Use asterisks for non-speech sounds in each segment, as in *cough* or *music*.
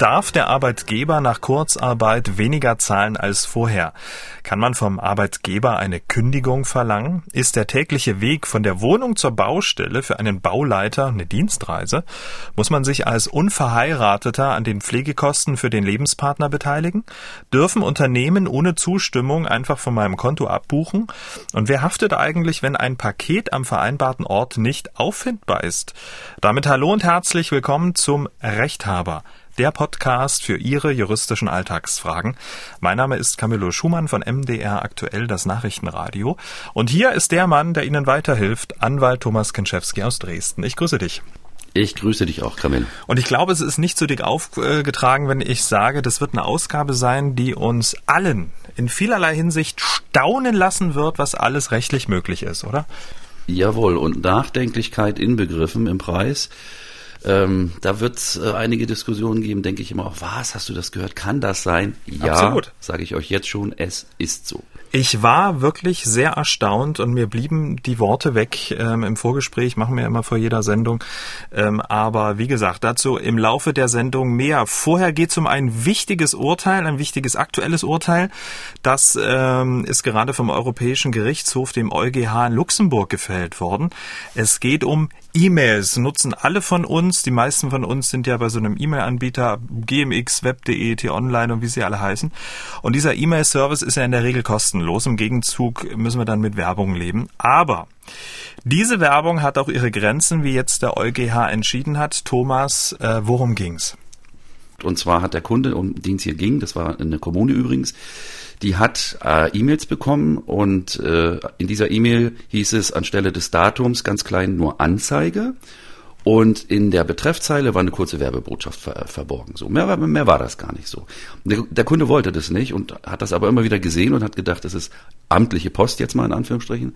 Darf der Arbeitgeber nach Kurzarbeit weniger zahlen als vorher? Kann man vom Arbeitgeber eine Kündigung verlangen? Ist der tägliche Weg von der Wohnung zur Baustelle für einen Bauleiter eine Dienstreise? Muss man sich als Unverheirateter an den Pflegekosten für den Lebenspartner beteiligen? Dürfen Unternehmen ohne Zustimmung einfach von meinem Konto abbuchen? Und wer haftet eigentlich, wenn ein Paket am vereinbarten Ort nicht auffindbar ist? Damit hallo und herzlich willkommen zum Rechthaber der Podcast für Ihre juristischen Alltagsfragen. Mein Name ist Camillo Schumann von MDR Aktuell, das Nachrichtenradio. Und hier ist der Mann, der Ihnen weiterhilft, Anwalt Thomas Kinczewski aus Dresden. Ich grüße dich. Ich grüße dich auch, Camille. Und ich glaube, es ist nicht zu dick aufgetragen, wenn ich sage, das wird eine Ausgabe sein, die uns allen in vielerlei Hinsicht staunen lassen wird, was alles rechtlich möglich ist, oder? Jawohl, und Nachdenklichkeit inbegriffen im Preis. Ähm, da wird es äh, einige Diskussionen geben, denke ich immer, auch, was, hast du das gehört? Kann das sein? Ja, sage ich euch jetzt schon, es ist so. Ich war wirklich sehr erstaunt und mir blieben die Worte weg ähm, im Vorgespräch, machen wir immer vor jeder Sendung. Ähm, aber wie gesagt, dazu im Laufe der Sendung mehr. Vorher geht es um ein wichtiges Urteil, ein wichtiges aktuelles Urteil. Das ähm, ist gerade vom Europäischen Gerichtshof, dem EuGH in Luxemburg, gefällt worden. Es geht um E-Mails. Nutzen alle von uns. Die meisten von uns sind ja bei so einem E-Mail-Anbieter gmx, web.de, t-online und wie sie alle heißen. Und dieser E-Mail-Service ist ja in der Regel kostenlos. Im Gegenzug müssen wir dann mit Werbung leben. Aber diese Werbung hat auch ihre Grenzen, wie jetzt der EuGH entschieden hat. Thomas, äh, worum ging's? Und zwar hat der Kunde, um den es hier ging, das war eine Kommune übrigens, die hat äh, E-Mails bekommen und äh, in dieser E-Mail hieß es anstelle des Datums ganz klein nur Anzeige und in der Betreffzeile war eine kurze Werbebotschaft ver verborgen. So mehr, mehr war das gar nicht so. Der, der, Kunde wollte das nicht und hat das aber immer wieder gesehen und hat gedacht, das ist amtliche Post jetzt mal in Anführungsstrichen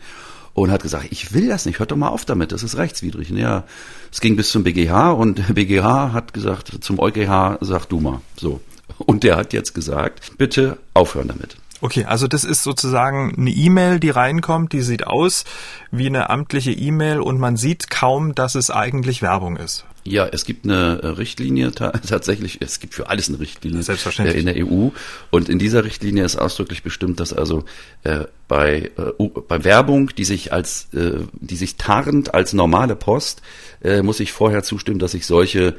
und hat gesagt, ich will das nicht, hört doch mal auf damit, das ist rechtswidrig. Ja, es ging bis zum BGH und *laughs* der BGH hat gesagt, zum EuGH sag du mal. So. Und der hat jetzt gesagt, bitte aufhören damit. Okay, also das ist sozusagen eine E-Mail, die reinkommt, die sieht aus wie eine amtliche E-Mail und man sieht kaum, dass es eigentlich Werbung ist. Ja, es gibt eine äh, Richtlinie *laughs* tatsächlich, es gibt für alles eine Richtlinie Selbstverständlich. in der EU und in dieser Richtlinie ist ausdrücklich bestimmt, dass also äh, bei, äh, bei Werbung, die sich als äh, die sich tarnt als normale Post, äh, muss ich vorher zustimmen, dass ich solche äh,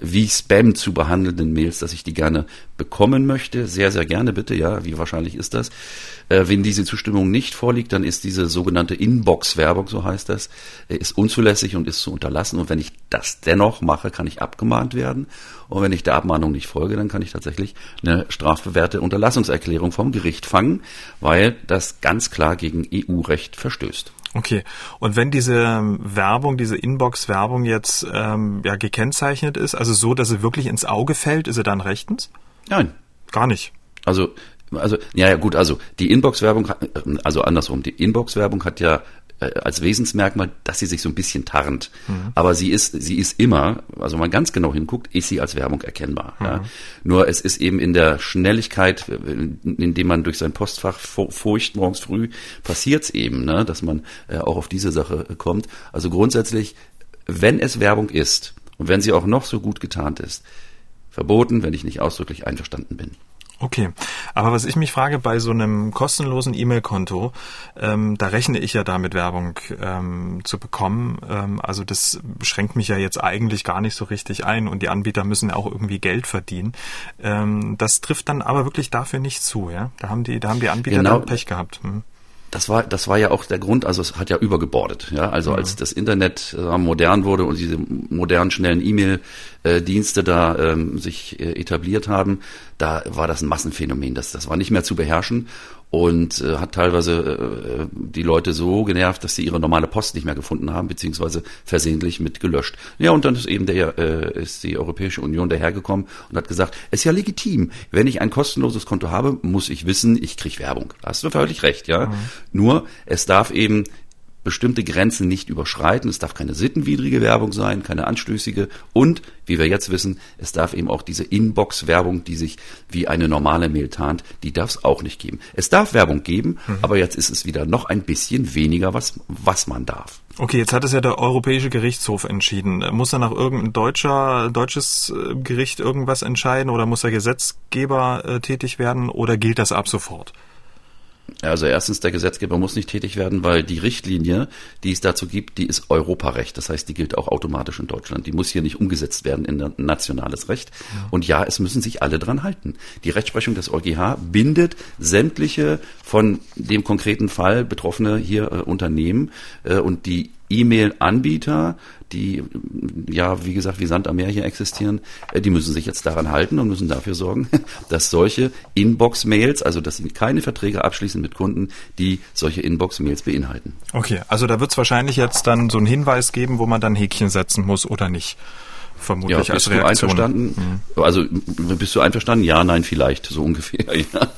wie Spam zu behandelnden Mails, dass ich die gerne bekommen möchte. Sehr, sehr gerne bitte, ja, wie wahrscheinlich ist das? Äh, wenn diese Zustimmung nicht vorliegt, dann ist diese sogenannte Inbox-Werbung, so heißt das, äh, ist unzulässig und ist zu unterlassen. Und wenn ich das dennoch mache, kann ich abgemahnt werden. Und wenn ich der Abmahnung nicht folge, dann kann ich tatsächlich eine strafbewährte Unterlassungserklärung vom Gericht fangen, weil das ganz klar gegen EU-Recht verstößt. Okay. Und wenn diese ähm, Werbung, diese Inbox-Werbung jetzt ähm, ja gekennzeichnet ist, also so, dass sie wirklich ins Auge fällt, ist sie dann rechtens? Nein. Gar nicht. Also also ja, ja gut, also die Inbox-Werbung, also andersrum, die Inbox-Werbung hat ja äh, als Wesensmerkmal, dass sie sich so ein bisschen tarnt. Mhm. Aber sie ist, sie ist immer, also wenn man ganz genau hinguckt, ist sie als Werbung erkennbar. Mhm. Ja. Nur es ist eben in der Schnelligkeit, indem man durch sein Postfach furcht morgens früh, passiert es eben, ne, dass man äh, auch auf diese Sache äh, kommt. Also grundsätzlich, wenn es Werbung ist und wenn sie auch noch so gut getarnt ist, verboten, wenn ich nicht ausdrücklich einverstanden bin. Okay, aber was ich mich frage, bei so einem kostenlosen E-Mail-Konto, ähm, da rechne ich ja damit Werbung ähm, zu bekommen. Ähm, also das beschränkt mich ja jetzt eigentlich gar nicht so richtig ein und die Anbieter müssen ja auch irgendwie Geld verdienen. Ähm, das trifft dann aber wirklich dafür nicht zu, ja? Da haben die, da haben die Anbieter genau. dann Pech gehabt. Hm das war, das war ja auch der Grund, also es hat ja übergebordet, ja. Also als das Internet äh, modern wurde und diese modernen, schnellen E-Mail-Dienste da ähm, sich äh, etabliert haben, da war das ein Massenphänomen. Das, das war nicht mehr zu beherrschen und äh, hat teilweise äh, die Leute so genervt, dass sie ihre normale Post nicht mehr gefunden haben, beziehungsweise versehentlich mit gelöscht. Ja, und dann ist eben der, äh, ist die Europäische Union dahergekommen und hat gesagt, es ist ja legitim, wenn ich ein kostenloses Konto habe, muss ich wissen, ich kriege Werbung. Da hast du völlig recht, ja. Mhm. Nur, es darf eben bestimmte Grenzen nicht überschreiten. Es darf keine sittenwidrige Werbung sein, keine anstößige und, wie wir jetzt wissen, es darf eben auch diese Inbox-Werbung, die sich wie eine normale Mail tarnt, die darf es auch nicht geben. Es darf Werbung geben, mhm. aber jetzt ist es wieder noch ein bisschen weniger, was, was man darf. Okay, jetzt hat es ja der Europäische Gerichtshof entschieden. Muss da nach irgendein deutscher, deutsches äh, Gericht irgendwas entscheiden oder muss der Gesetzgeber äh, tätig werden oder gilt das ab sofort? Also erstens, der Gesetzgeber muss nicht tätig werden, weil die Richtlinie, die es dazu gibt, die ist Europarecht. Das heißt, die gilt auch automatisch in Deutschland. Die muss hier nicht umgesetzt werden in nationales Recht. Und ja, es müssen sich alle dran halten. Die Rechtsprechung des EuGH bindet sämtliche von dem konkreten Fall betroffene hier äh, Unternehmen äh, und die E-Mail-Anbieter, die ja, wie gesagt, wie Sand am Meer hier existieren, äh, die müssen sich jetzt daran halten und müssen dafür sorgen, *laughs* dass solche Inbox-Mails, also dass sie keine Verträge abschließen mit Kunden, die solche Inbox-Mails beinhalten. Okay, also da wird es wahrscheinlich jetzt dann so einen Hinweis geben, wo man dann Häkchen setzen muss oder nicht vermutlich ja, bist. Du einverstanden? Mhm. Also bist du einverstanden? Ja, nein, vielleicht, so ungefähr. *laughs* Ja.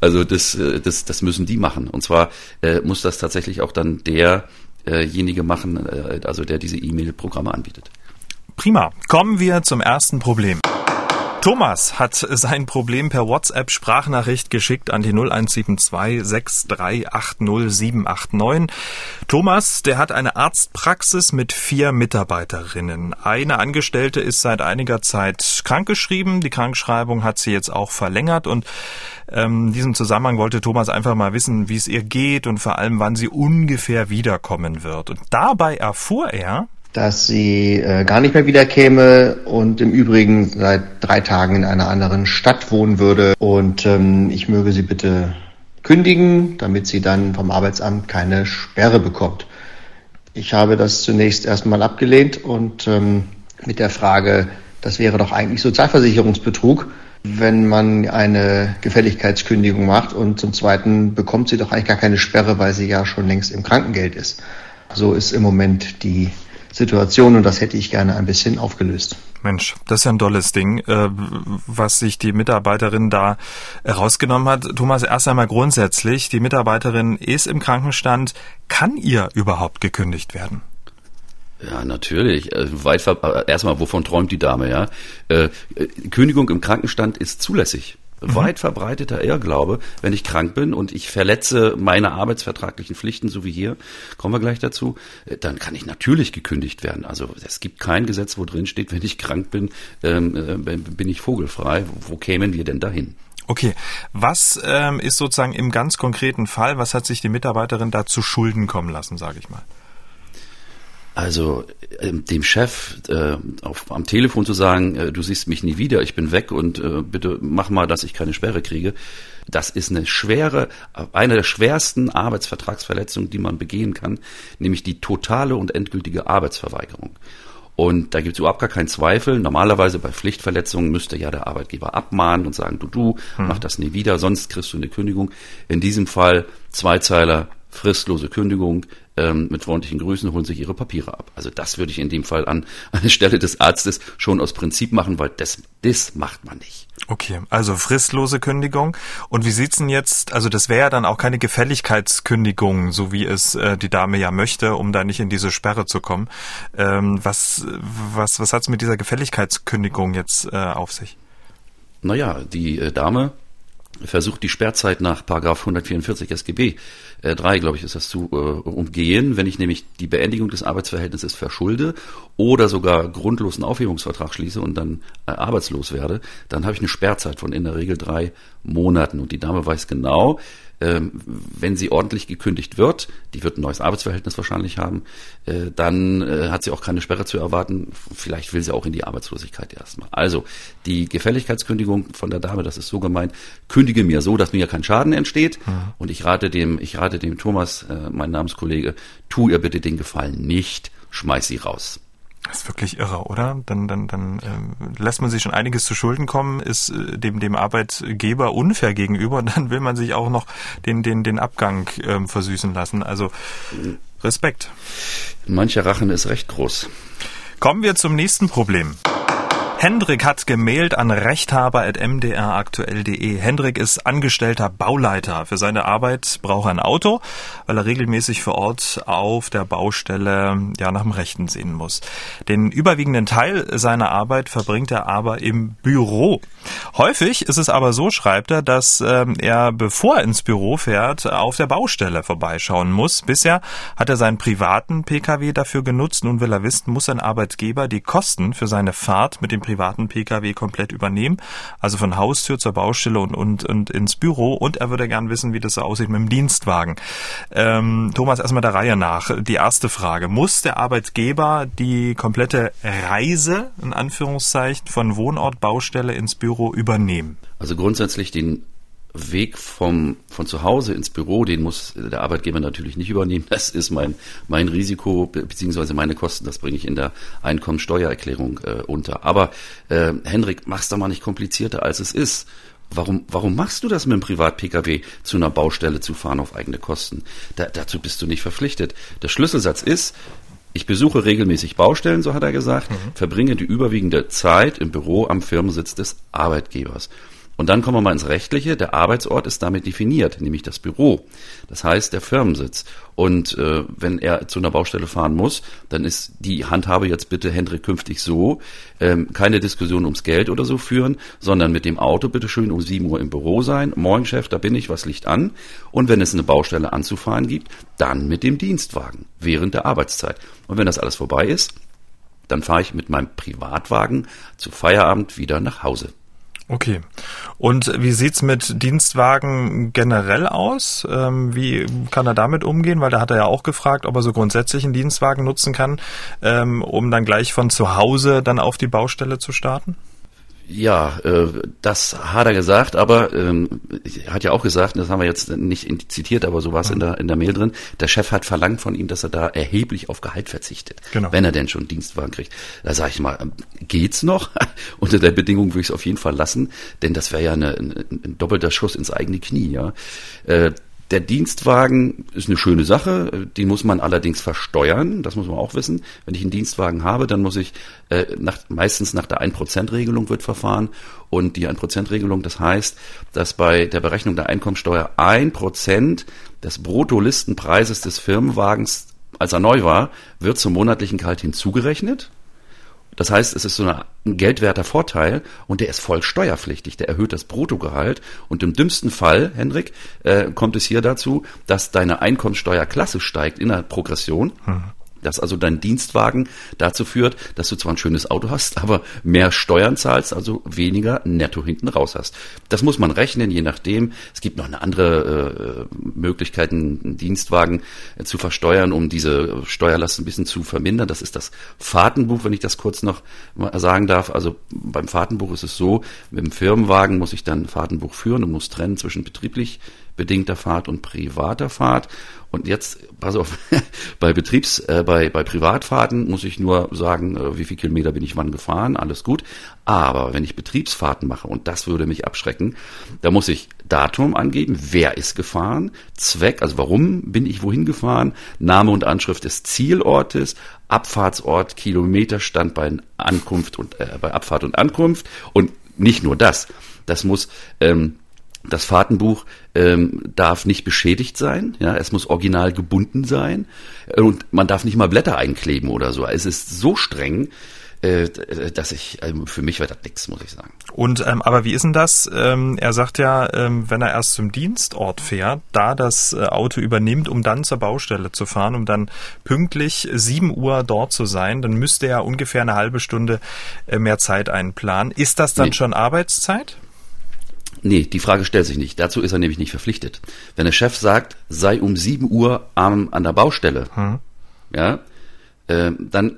Also das, äh, das, das müssen die machen. Und zwar äh, muss das tatsächlich auch dann der derjenige machen, äh, also der diese E-Mail-Programme anbietet. Prima. Kommen wir zum ersten Problem. Thomas hat sein Problem per WhatsApp-Sprachnachricht geschickt an die 0172 6380789. Thomas, der hat eine Arztpraxis mit vier Mitarbeiterinnen. Eine Angestellte ist seit einiger Zeit krankgeschrieben. Die Krankschreibung hat sie jetzt auch verlängert und ähm, in diesem Zusammenhang wollte Thomas einfach mal wissen, wie es ihr geht und vor allem, wann sie ungefähr wiederkommen wird. Und dabei erfuhr er, dass sie äh, gar nicht mehr wiederkäme und im Übrigen seit drei Tagen in einer anderen Stadt wohnen würde. Und ähm, ich möge sie bitte kündigen, damit sie dann vom Arbeitsamt keine Sperre bekommt. Ich habe das zunächst erstmal abgelehnt und ähm, mit der Frage, das wäre doch eigentlich Sozialversicherungsbetrug, wenn man eine Gefälligkeitskündigung macht und zum Zweiten bekommt sie doch eigentlich gar keine Sperre, weil sie ja schon längst im Krankengeld ist. So ist im Moment die Situation und das hätte ich gerne ein bisschen aufgelöst. Mensch, das ist ja ein tolles Ding, äh, was sich die Mitarbeiterin da herausgenommen hat. Thomas, erst einmal grundsätzlich, die Mitarbeiterin ist im Krankenstand. Kann ihr überhaupt gekündigt werden? Ja, natürlich. Äh, weit äh, erstmal, wovon träumt die Dame, ja? Kündigung im Krankenstand ist zulässig mhm. weit verbreiteter Irrglaube, wenn ich krank bin und ich verletze meine arbeitsvertraglichen Pflichten, so wie hier, kommen wir gleich dazu, äh, dann kann ich natürlich gekündigt werden. Also es gibt kein Gesetz, wo drin steht, wenn ich krank bin, ähm, äh, bin ich vogelfrei. Wo kämen wir denn dahin? Okay, was ähm, ist sozusagen im ganz konkreten Fall, was hat sich die Mitarbeiterin da zu Schulden kommen lassen, sage ich mal? Also äh, dem Chef äh, auf, am Telefon zu sagen, äh, du siehst mich nie wieder, ich bin weg und äh, bitte mach mal, dass ich keine Sperre kriege, das ist eine schwere, eine der schwersten Arbeitsvertragsverletzungen, die man begehen kann, nämlich die totale und endgültige Arbeitsverweigerung. Und da gibt es überhaupt gar keinen Zweifel. Normalerweise bei Pflichtverletzungen müsste ja der Arbeitgeber abmahnen und sagen, du, du, hm. mach das nie wieder, sonst kriegst du eine Kündigung. In diesem Fall Zweizeiler, fristlose Kündigung, ähm, mit freundlichen Grüßen, holen sich ihre Papiere ab. Also das würde ich in dem Fall an, *laughs* an der Stelle des Arztes schon aus Prinzip machen, weil das, das macht man nicht. Okay, also fristlose Kündigung. Und wie sieht's denn jetzt, also das wäre ja dann auch keine Gefälligkeitskündigung, so wie es äh, die Dame ja möchte, um da nicht in diese Sperre zu kommen. Ähm, was was, was hat's mit dieser Gefälligkeitskündigung jetzt äh, auf sich? Naja, die äh, Dame versucht die Sperrzeit nach Paragraph 144 SGB äh, 3, glaube ich, ist das zu äh, umgehen, wenn ich nämlich die Beendigung des Arbeitsverhältnisses verschulde oder sogar grundlosen Aufhebungsvertrag schließe und dann äh, arbeitslos werde, dann habe ich eine Sperrzeit von in der Regel drei Monaten. Und die Dame weiß genau, ähm, wenn sie ordentlich gekündigt wird, die wird ein neues Arbeitsverhältnis wahrscheinlich haben, äh, dann äh, hat sie auch keine Sperre zu erwarten. Vielleicht will sie auch in die Arbeitslosigkeit erstmal. Also die Gefälligkeitskündigung von der Dame, das ist so gemeint, kündige mir so, dass mir kein Schaden entsteht. Mhm. Und ich rate dem, ich rate dem Thomas, äh, mein Namenskollege, tu ihr bitte den Gefallen nicht, schmeiß sie raus. Das ist wirklich irre, oder? Dann, dann, dann ähm, lässt man sich schon einiges zu Schulden kommen, ist äh, dem, dem Arbeitgeber unfair gegenüber und *laughs* dann will man sich auch noch den, den, den Abgang ähm, versüßen lassen. Also Respekt. Mancher Rachen ist recht groß. Kommen wir zum nächsten Problem. Hendrik hat gemailt an rechthaber.mdraktuell.de. Hendrik ist angestellter Bauleiter. Für seine Arbeit braucht er ein Auto, weil er regelmäßig vor Ort auf der Baustelle ja nach dem Rechten sehen muss. Den überwiegenden Teil seiner Arbeit verbringt er aber im Büro. Häufig ist es aber so, schreibt er, dass ähm, er, bevor er ins Büro fährt, auf der Baustelle vorbeischauen muss. Bisher hat er seinen privaten Pkw dafür genutzt. Nun will er wissen, muss ein Arbeitgeber die Kosten für seine Fahrt mit dem privaten Pkw komplett übernehmen, also von Haustür zur Baustelle und, und, und ins Büro. Und er würde gern wissen, wie das so aussieht mit dem Dienstwagen. Ähm, Thomas, erstmal der Reihe nach. Die erste Frage. Muss der Arbeitgeber die komplette Reise, in Anführungszeichen, von Wohnort, Baustelle ins Büro übernehmen? Also grundsätzlich den Weg vom, von zu Hause ins Büro, den muss der Arbeitgeber natürlich nicht übernehmen. Das ist mein, mein Risiko beziehungsweise meine Kosten, das bringe ich in der Einkommensteuererklärung äh, unter. Aber äh, Henrik, mach's doch mal nicht komplizierter, als es ist. Warum, warum machst du das mit dem Privat-Pkw zu einer Baustelle zu fahren auf eigene Kosten? Da, dazu bist du nicht verpflichtet. Der Schlüsselsatz ist, ich besuche regelmäßig Baustellen, so hat er gesagt, mhm. verbringe die überwiegende Zeit im Büro am Firmensitz des Arbeitgebers. Und dann kommen wir mal ins Rechtliche. Der Arbeitsort ist damit definiert, nämlich das Büro. Das heißt der Firmensitz. Und äh, wenn er zu einer Baustelle fahren muss, dann ist die Handhabe jetzt bitte Hendrik künftig so, ähm, keine Diskussion ums Geld oder so führen, sondern mit dem Auto bitte schön um 7 Uhr im Büro sein. Moin Chef, da bin ich, was liegt an? Und wenn es eine Baustelle anzufahren gibt, dann mit dem Dienstwagen während der Arbeitszeit. Und wenn das alles vorbei ist, dann fahre ich mit meinem Privatwagen zu Feierabend wieder nach Hause. Okay. Und wie sieht's mit Dienstwagen generell aus? Ähm, wie kann er damit umgehen? Weil da hat er ja auch gefragt, ob er so grundsätzlich einen Dienstwagen nutzen kann, ähm, um dann gleich von zu Hause dann auf die Baustelle zu starten? Ja, äh, das hat er gesagt, aber ähm, er hat ja auch gesagt, das haben wir jetzt nicht zitiert, aber so war es in der in der Mail drin. Der Chef hat verlangt von ihm, dass er da erheblich auf Gehalt verzichtet, genau. wenn er denn schon Dienstwagen kriegt. Da sage ich mal, ähm, geht's noch? *laughs* Unter der Bedingung würde ich es auf jeden Fall lassen, denn das wäre ja eine, ein, ein doppelter Schuss ins eigene Knie. Ja, äh, der Dienstwagen ist eine schöne Sache, den muss man allerdings versteuern, das muss man auch wissen. Wenn ich einen Dienstwagen habe, dann muss ich äh, nach, meistens nach der 1%-Regelung wird verfahren und die 1%-Regelung, das heißt, dass bei der Berechnung der Einkommensteuer 1% des Bruttolistenpreises des Firmenwagens, als er neu war, wird zum monatlichen Gehalt hinzugerechnet das heißt, es ist so ein geldwerter Vorteil und der ist voll steuerpflichtig. Der erhöht das Bruttogehalt und im dümmsten Fall, Hendrik, äh, kommt es hier dazu, dass deine Einkommenssteuerklasse steigt in der Progression. Hm dass also dein Dienstwagen dazu führt, dass du zwar ein schönes Auto hast, aber mehr Steuern zahlst, also weniger netto hinten raus hast. Das muss man rechnen, je nachdem. Es gibt noch eine andere äh, Möglichkeit, einen Dienstwagen äh, zu versteuern, um diese Steuerlast ein bisschen zu vermindern. Das ist das Fahrtenbuch, wenn ich das kurz noch sagen darf. Also beim Fahrtenbuch ist es so, mit dem Firmenwagen muss ich dann Fahrtenbuch führen und muss trennen zwischen betrieblich bedingter Fahrt und privater Fahrt. Und jetzt, pass auf, *laughs* bei Betriebs, äh, bei, bei Privatfahrten muss ich nur sagen, äh, wie viel Kilometer bin ich wann gefahren, alles gut. Aber wenn ich Betriebsfahrten mache, und das würde mich abschrecken, da muss ich Datum angeben, wer ist gefahren, Zweck, also warum bin ich wohin gefahren, Name und Anschrift des Zielortes, Abfahrtsort, Kilometerstand bei Ankunft und äh, bei Abfahrt und Ankunft und nicht nur das. Das muss ähm, das Fahrtenbuch ähm, darf nicht beschädigt sein, ja, es muss original gebunden sein und man darf nicht mal Blätter einkleben oder so. Es ist so streng, äh, dass ich ähm, für mich war das nix, muss ich sagen. Und ähm, aber wie ist denn das? Ähm, er sagt ja, ähm, wenn er erst zum Dienstort fährt, da das äh, Auto übernimmt, um dann zur Baustelle zu fahren, um dann pünktlich 7 Uhr dort zu sein, dann müsste er ungefähr eine halbe Stunde äh, mehr Zeit einplanen. Ist das dann nee. schon Arbeitszeit? Nee, die Frage stellt sich nicht. Dazu ist er nämlich nicht verpflichtet. Wenn der Chef sagt, sei um 7 Uhr am, an der Baustelle, hm. ja, äh, dann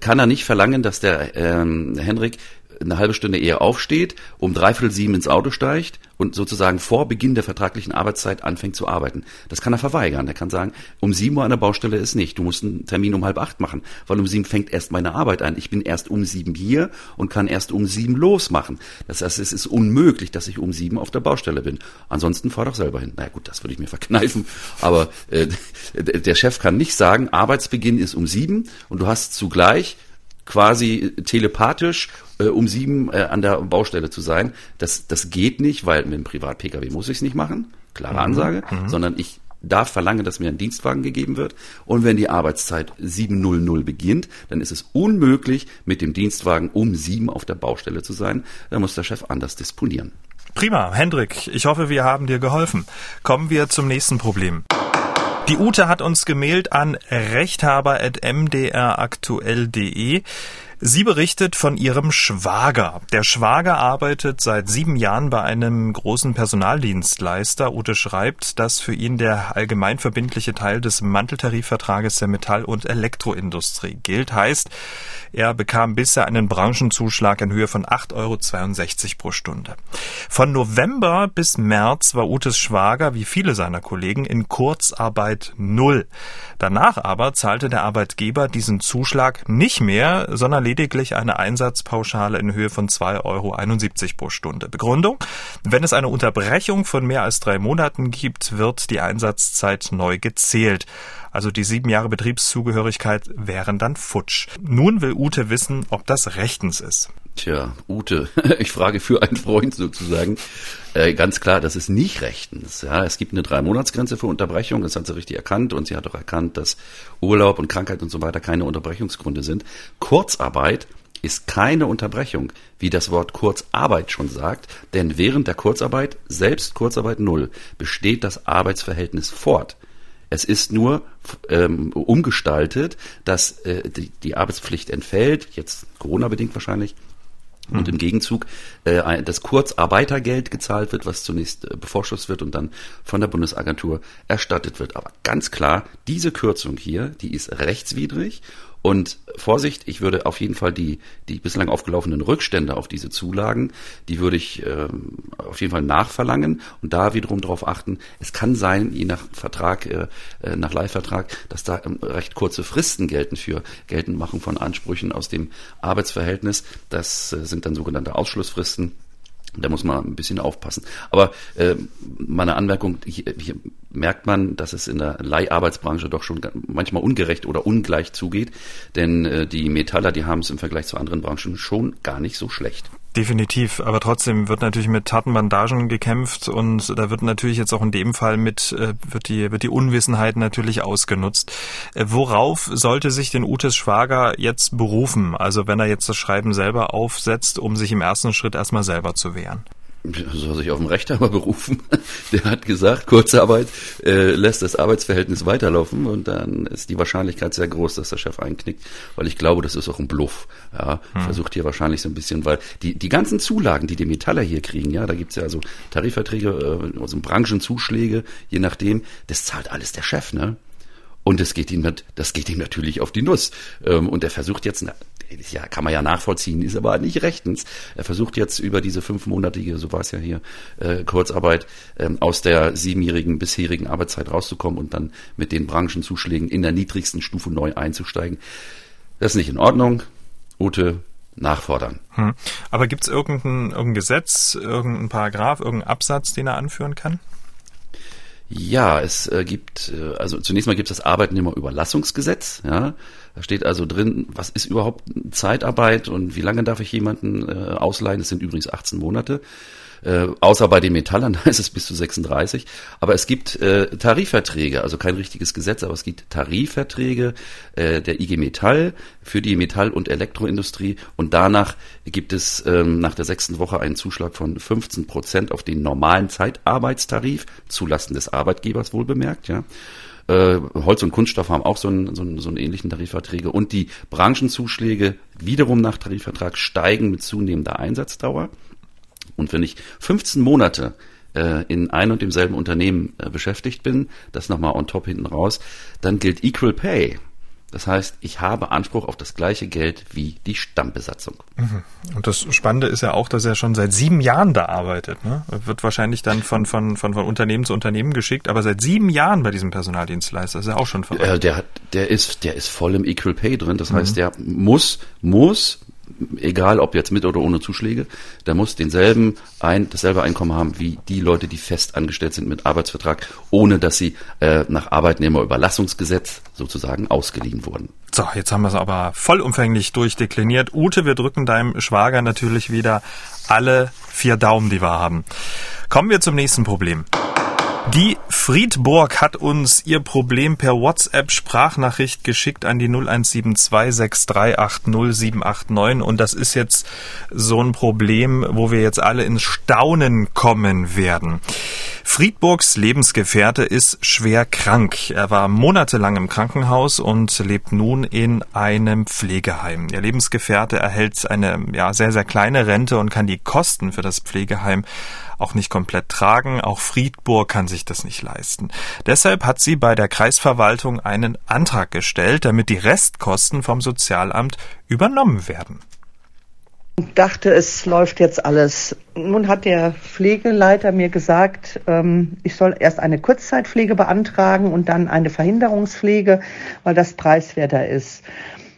kann er nicht verlangen, dass der ähm, Henrik eine halbe Stunde eher aufsteht, um dreiviertel sieben ins Auto steigt und sozusagen vor Beginn der vertraglichen Arbeitszeit anfängt zu arbeiten. Das kann er verweigern. Er kann sagen, um sieben Uhr an der Baustelle ist nicht. Du musst einen Termin um halb acht machen, weil um sieben fängt erst meine Arbeit an. Ich bin erst um sieben hier und kann erst um sieben losmachen. Das heißt, es ist unmöglich, dass ich um sieben auf der Baustelle bin. Ansonsten fahr doch selber hin. Na gut, das würde ich mir *laughs* verkneifen. Aber äh, der Chef kann nicht sagen, Arbeitsbeginn ist um sieben und du hast zugleich quasi telepathisch äh, um sieben äh, an der Baustelle zu sein. Das, das geht nicht, weil mit dem Privat-Pkw muss ich es nicht machen, klare mhm. Ansage, mhm. sondern ich darf verlangen, dass mir ein Dienstwagen gegeben wird. Und wenn die Arbeitszeit 7.00 beginnt, dann ist es unmöglich, mit dem Dienstwagen um sieben auf der Baustelle zu sein. Da muss der Chef anders disponieren. Prima, Hendrik, ich hoffe, wir haben dir geholfen. Kommen wir zum nächsten Problem. Die Ute hat uns gemailt an rechthaber.mdraktuell.de. Sie berichtet von ihrem Schwager. Der Schwager arbeitet seit sieben Jahren bei einem großen Personaldienstleister. Ute schreibt, dass für ihn der allgemeinverbindliche Teil des Manteltarifvertrages der Metall- und Elektroindustrie gilt. Heißt, er bekam bisher einen Branchenzuschlag in Höhe von 8,62 Euro pro Stunde. Von November bis März war Utes Schwager, wie viele seiner Kollegen, in Kurzarbeit null. Danach aber zahlte der Arbeitgeber diesen Zuschlag nicht mehr, sondern lediglich eine Einsatzpauschale in Höhe von 2,71 Euro pro Stunde. Begründung? Wenn es eine Unterbrechung von mehr als drei Monaten gibt, wird die Einsatzzeit neu gezählt. Also die sieben Jahre Betriebszugehörigkeit wären dann futsch. Nun will Ute wissen, ob das rechtens ist. Tja, Ute, *laughs* ich frage für einen Freund sozusagen. Äh, ganz klar, das ist nicht rechtens. Ja, es gibt eine Drei-Monats-Grenze für Unterbrechung, das hat sie richtig erkannt und sie hat auch erkannt, dass Urlaub und Krankheit und so weiter keine Unterbrechungsgründe sind. Kurzarbeit ist keine Unterbrechung, wie das Wort Kurzarbeit schon sagt, denn während der Kurzarbeit, selbst Kurzarbeit null, besteht das Arbeitsverhältnis fort. Es ist nur ähm, umgestaltet, dass äh, die, die Arbeitspflicht entfällt, jetzt Corona-bedingt wahrscheinlich, und im Gegenzug äh, das Kurzarbeitergeld gezahlt wird, was zunächst äh, bevorschusst wird und dann von der Bundesagentur erstattet wird. Aber ganz klar, diese Kürzung hier, die ist rechtswidrig und Vorsicht, ich würde auf jeden Fall die, die bislang aufgelaufenen Rückstände auf diese Zulagen, die würde ich äh, auf jeden Fall nachverlangen und da wiederum darauf achten, es kann sein, je nach Vertrag, äh, äh nach Leihvertrag, dass da ähm, recht kurze Fristen gelten für Geltendmachung von Ansprüchen aus dem Arbeitsverhältnis. Das äh, sind dann sogenannte Ausschlussfristen. Da muss man ein bisschen aufpassen. Aber äh, meine Anmerkung, hier, hier merkt man, dass es in der Leiharbeitsbranche doch schon manchmal ungerecht oder ungleich zugeht. Denn äh, die Metaller, die haben es im Vergleich zu anderen Branchen schon gar nicht so schlecht. Definitiv, aber trotzdem wird natürlich mit harten Bandagen gekämpft und da wird natürlich jetzt auch in dem Fall mit äh, wird die wird die Unwissenheit natürlich ausgenutzt. Äh, worauf sollte sich den Utes Schwager jetzt berufen? Also wenn er jetzt das Schreiben selber aufsetzt, um sich im ersten Schritt erstmal selber zu wehren soll sich auf den Rechthaber *laughs* berufen. Der hat gesagt, Kurzarbeit äh, lässt das Arbeitsverhältnis weiterlaufen und dann ist die Wahrscheinlichkeit sehr groß, dass der Chef einknickt, weil ich glaube, das ist auch ein Bluff. Ja, hm. versucht hier wahrscheinlich so ein bisschen, weil die die ganzen Zulagen, die die Metaller hier kriegen, ja, da gibt's ja also Tarifverträge, äh, also Branchenzuschläge, je nachdem, das zahlt alles der Chef, ne? Und das geht ihm, das geht ihm natürlich auf die Nuss. Ähm, und er versucht jetzt, ja, kann man ja nachvollziehen, ist aber nicht rechtens. Er versucht jetzt über diese fünfmonatige, so war es ja hier, äh, Kurzarbeit ähm, aus der siebenjährigen bisherigen Arbeitszeit rauszukommen und dann mit den Branchenzuschlägen in der niedrigsten Stufe neu einzusteigen. Das ist nicht in Ordnung. Ute, nachfordern. Hm. Aber gibt es irgendein, irgendein Gesetz, irgendein Paragraph, irgendein Absatz, den er anführen kann? Ja, es äh, gibt, äh, also zunächst mal gibt es das Arbeitnehmerüberlassungsgesetz. Ja, da steht also drin, was ist überhaupt Zeitarbeit und wie lange darf ich jemanden äh, ausleihen? Das sind übrigens 18 Monate. Äh, außer bei den Metallern, *laughs* da ist es bis zu 36. Aber es gibt äh, Tarifverträge, also kein richtiges Gesetz, aber es gibt Tarifverträge äh, der IG Metall für die Metall- und Elektroindustrie und danach gibt es ähm, nach der sechsten Woche einen Zuschlag von 15 Prozent auf den normalen Zeitarbeitstarif, zulasten des Arbeitgebers wohl bemerkt, ja. Äh, Holz und Kunststoff haben auch so einen, so, einen, so einen ähnlichen Tarifverträge und die Branchenzuschläge wiederum nach Tarifvertrag steigen mit zunehmender Einsatzdauer. Und wenn ich 15 Monate äh, in ein und demselben Unternehmen äh, beschäftigt bin, das nochmal on top hinten raus, dann gilt Equal Pay. Das heißt, ich habe Anspruch auf das gleiche Geld wie die Stammbesatzung. Mhm. Und das Spannende ist ja auch, dass er schon seit sieben Jahren da arbeitet. Ne? Er wird wahrscheinlich dann von, von, von, von Unternehmen zu Unternehmen geschickt, aber seit sieben Jahren bei diesem Personaldienstleister ist er auch schon verrückt. Äh, der, der, ist, der ist voll im Equal Pay drin. Das mhm. heißt, der muss, muss egal ob jetzt mit oder ohne Zuschläge, der muss denselben ein, dasselbe Einkommen haben wie die Leute, die fest angestellt sind mit Arbeitsvertrag, ohne dass sie äh, nach Arbeitnehmerüberlassungsgesetz sozusagen ausgeliehen wurden. So, jetzt haben wir es aber vollumfänglich durchdekliniert. Ute, wir drücken deinem Schwager natürlich wieder alle vier Daumen, die wir haben. Kommen wir zum nächsten Problem. Die Friedburg hat uns ihr Problem per WhatsApp-Sprachnachricht geschickt an die 01726380789 und das ist jetzt so ein Problem, wo wir jetzt alle ins Staunen kommen werden. Friedburgs Lebensgefährte ist schwer krank. Er war monatelang im Krankenhaus und lebt nun in einem Pflegeheim. Ihr Lebensgefährte erhält eine ja, sehr, sehr kleine Rente und kann die Kosten für das Pflegeheim auch nicht komplett tragen. Auch Friedburg kann sich das nicht leisten. Deshalb hat sie bei der Kreisverwaltung einen Antrag gestellt, damit die Restkosten vom Sozialamt übernommen werden. Ich dachte, es läuft jetzt alles. Nun hat der Pflegeleiter mir gesagt, ähm, ich soll erst eine Kurzzeitpflege beantragen und dann eine Verhinderungspflege, weil das preiswerter ist.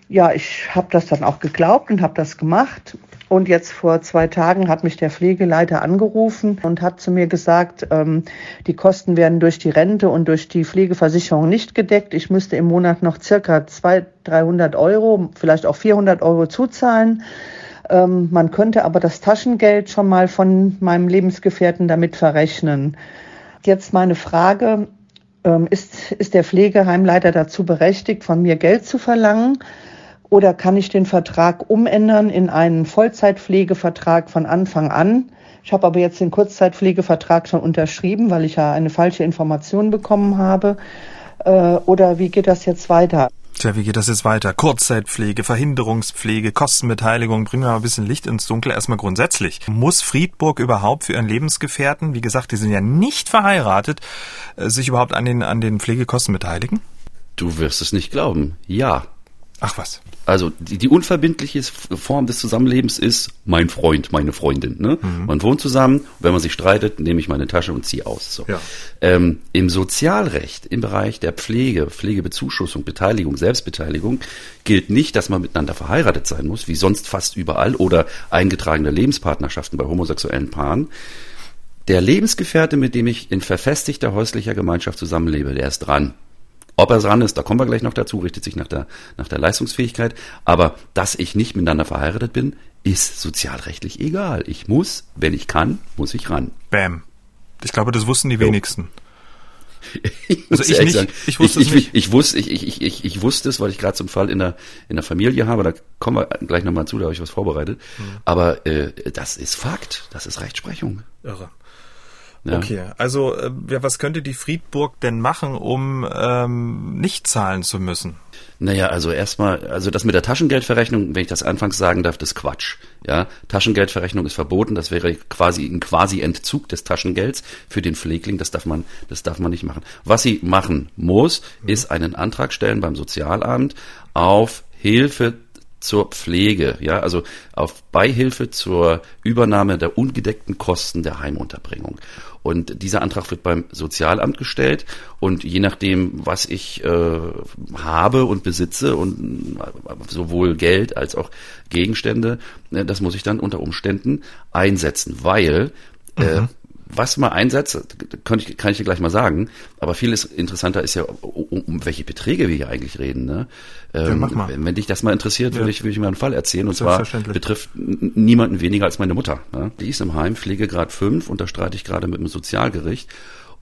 Ja, ich habe das dann auch geglaubt und habe das gemacht. Und jetzt vor zwei Tagen hat mich der Pflegeleiter angerufen und hat zu mir gesagt, ähm, die Kosten werden durch die Rente und durch die Pflegeversicherung nicht gedeckt. Ich müsste im Monat noch circa 200, 300 Euro, vielleicht auch 400 Euro zuzahlen. Ähm, man könnte aber das Taschengeld schon mal von meinem Lebensgefährten damit verrechnen. Jetzt meine Frage, ähm, ist, ist der Pflegeheimleiter dazu berechtigt, von mir Geld zu verlangen? Oder kann ich den Vertrag umändern in einen Vollzeitpflegevertrag von Anfang an? Ich habe aber jetzt den Kurzzeitpflegevertrag schon unterschrieben, weil ich ja eine falsche Information bekommen habe. Äh, oder wie geht das jetzt weiter? Tja, wie geht das jetzt weiter? Kurzzeitpflege, Verhinderungspflege, Kostenbeteiligung, bringen wir mal ein bisschen Licht ins Dunkel. Erstmal grundsätzlich. Muss Friedburg überhaupt für ihren Lebensgefährten, wie gesagt, die sind ja nicht verheiratet, äh, sich überhaupt an den, an den Pflegekosten beteiligen? Du wirst es nicht glauben. Ja. Ach was. Also die, die unverbindliche Form des Zusammenlebens ist mein Freund, meine Freundin. Ne? Mhm. Man wohnt zusammen, wenn man sich streitet, nehme ich meine Tasche und ziehe aus. So. Ja. Ähm, Im Sozialrecht, im Bereich der Pflege, Pflegebezuschussung, Beteiligung, Selbstbeteiligung, gilt nicht, dass man miteinander verheiratet sein muss, wie sonst fast überall, oder eingetragene Lebenspartnerschaften bei homosexuellen Paaren. Der Lebensgefährte, mit dem ich in verfestigter häuslicher Gemeinschaft zusammenlebe, der ist dran. Ob er dran ist, da kommen wir gleich noch dazu, richtet sich nach der, nach der Leistungsfähigkeit. Aber dass ich nicht miteinander verheiratet bin, ist sozialrechtlich egal. Ich muss, wenn ich kann, muss ich ran. Bam. Ich glaube, das wussten die jo. wenigsten. *laughs* ich also ich, nicht, ich wusste ich, es nicht. Ich, wusste, ich, ich, ich, ich wusste es, weil ich gerade zum Fall in der, in der Familie habe. Da kommen wir gleich nochmal zu, da habe ich was vorbereitet. Mhm. Aber äh, das ist Fakt, das ist Rechtsprechung. Irre. Ja. Okay, also äh, ja, was könnte die Friedburg denn machen, um ähm, nicht zahlen zu müssen? Naja, also erstmal, also das mit der Taschengeldverrechnung, wenn ich das anfangs sagen darf, das ist Quatsch. Ja, Taschengeldverrechnung ist verboten, das wäre quasi ein quasi Entzug des Taschengelds für den Pflegling, das darf man, das darf man nicht machen. Was sie machen muss, mhm. ist einen Antrag stellen beim Sozialamt auf Hilfe zur Pflege, ja, also auf Beihilfe zur Übernahme der ungedeckten Kosten der Heimunterbringung. Und dieser Antrag wird beim Sozialamt gestellt. Und je nachdem, was ich äh, habe und besitze und äh, sowohl Geld als auch Gegenstände, äh, das muss ich dann unter Umständen einsetzen, weil äh, mhm was man einsetzt, kann ich, kann ich dir gleich mal sagen, aber vieles interessanter ist ja, um, um welche Beträge wir hier eigentlich reden. Ne? Ähm, ja, mach mal. Wenn, wenn dich das mal interessiert, ja. würde ich, würde ich mir einen Fall erzählen. Und zwar betrifft niemanden weniger als meine Mutter. Ne? Die ist im Heim, Pflegegrad 5, und da streite ich gerade mit dem Sozialgericht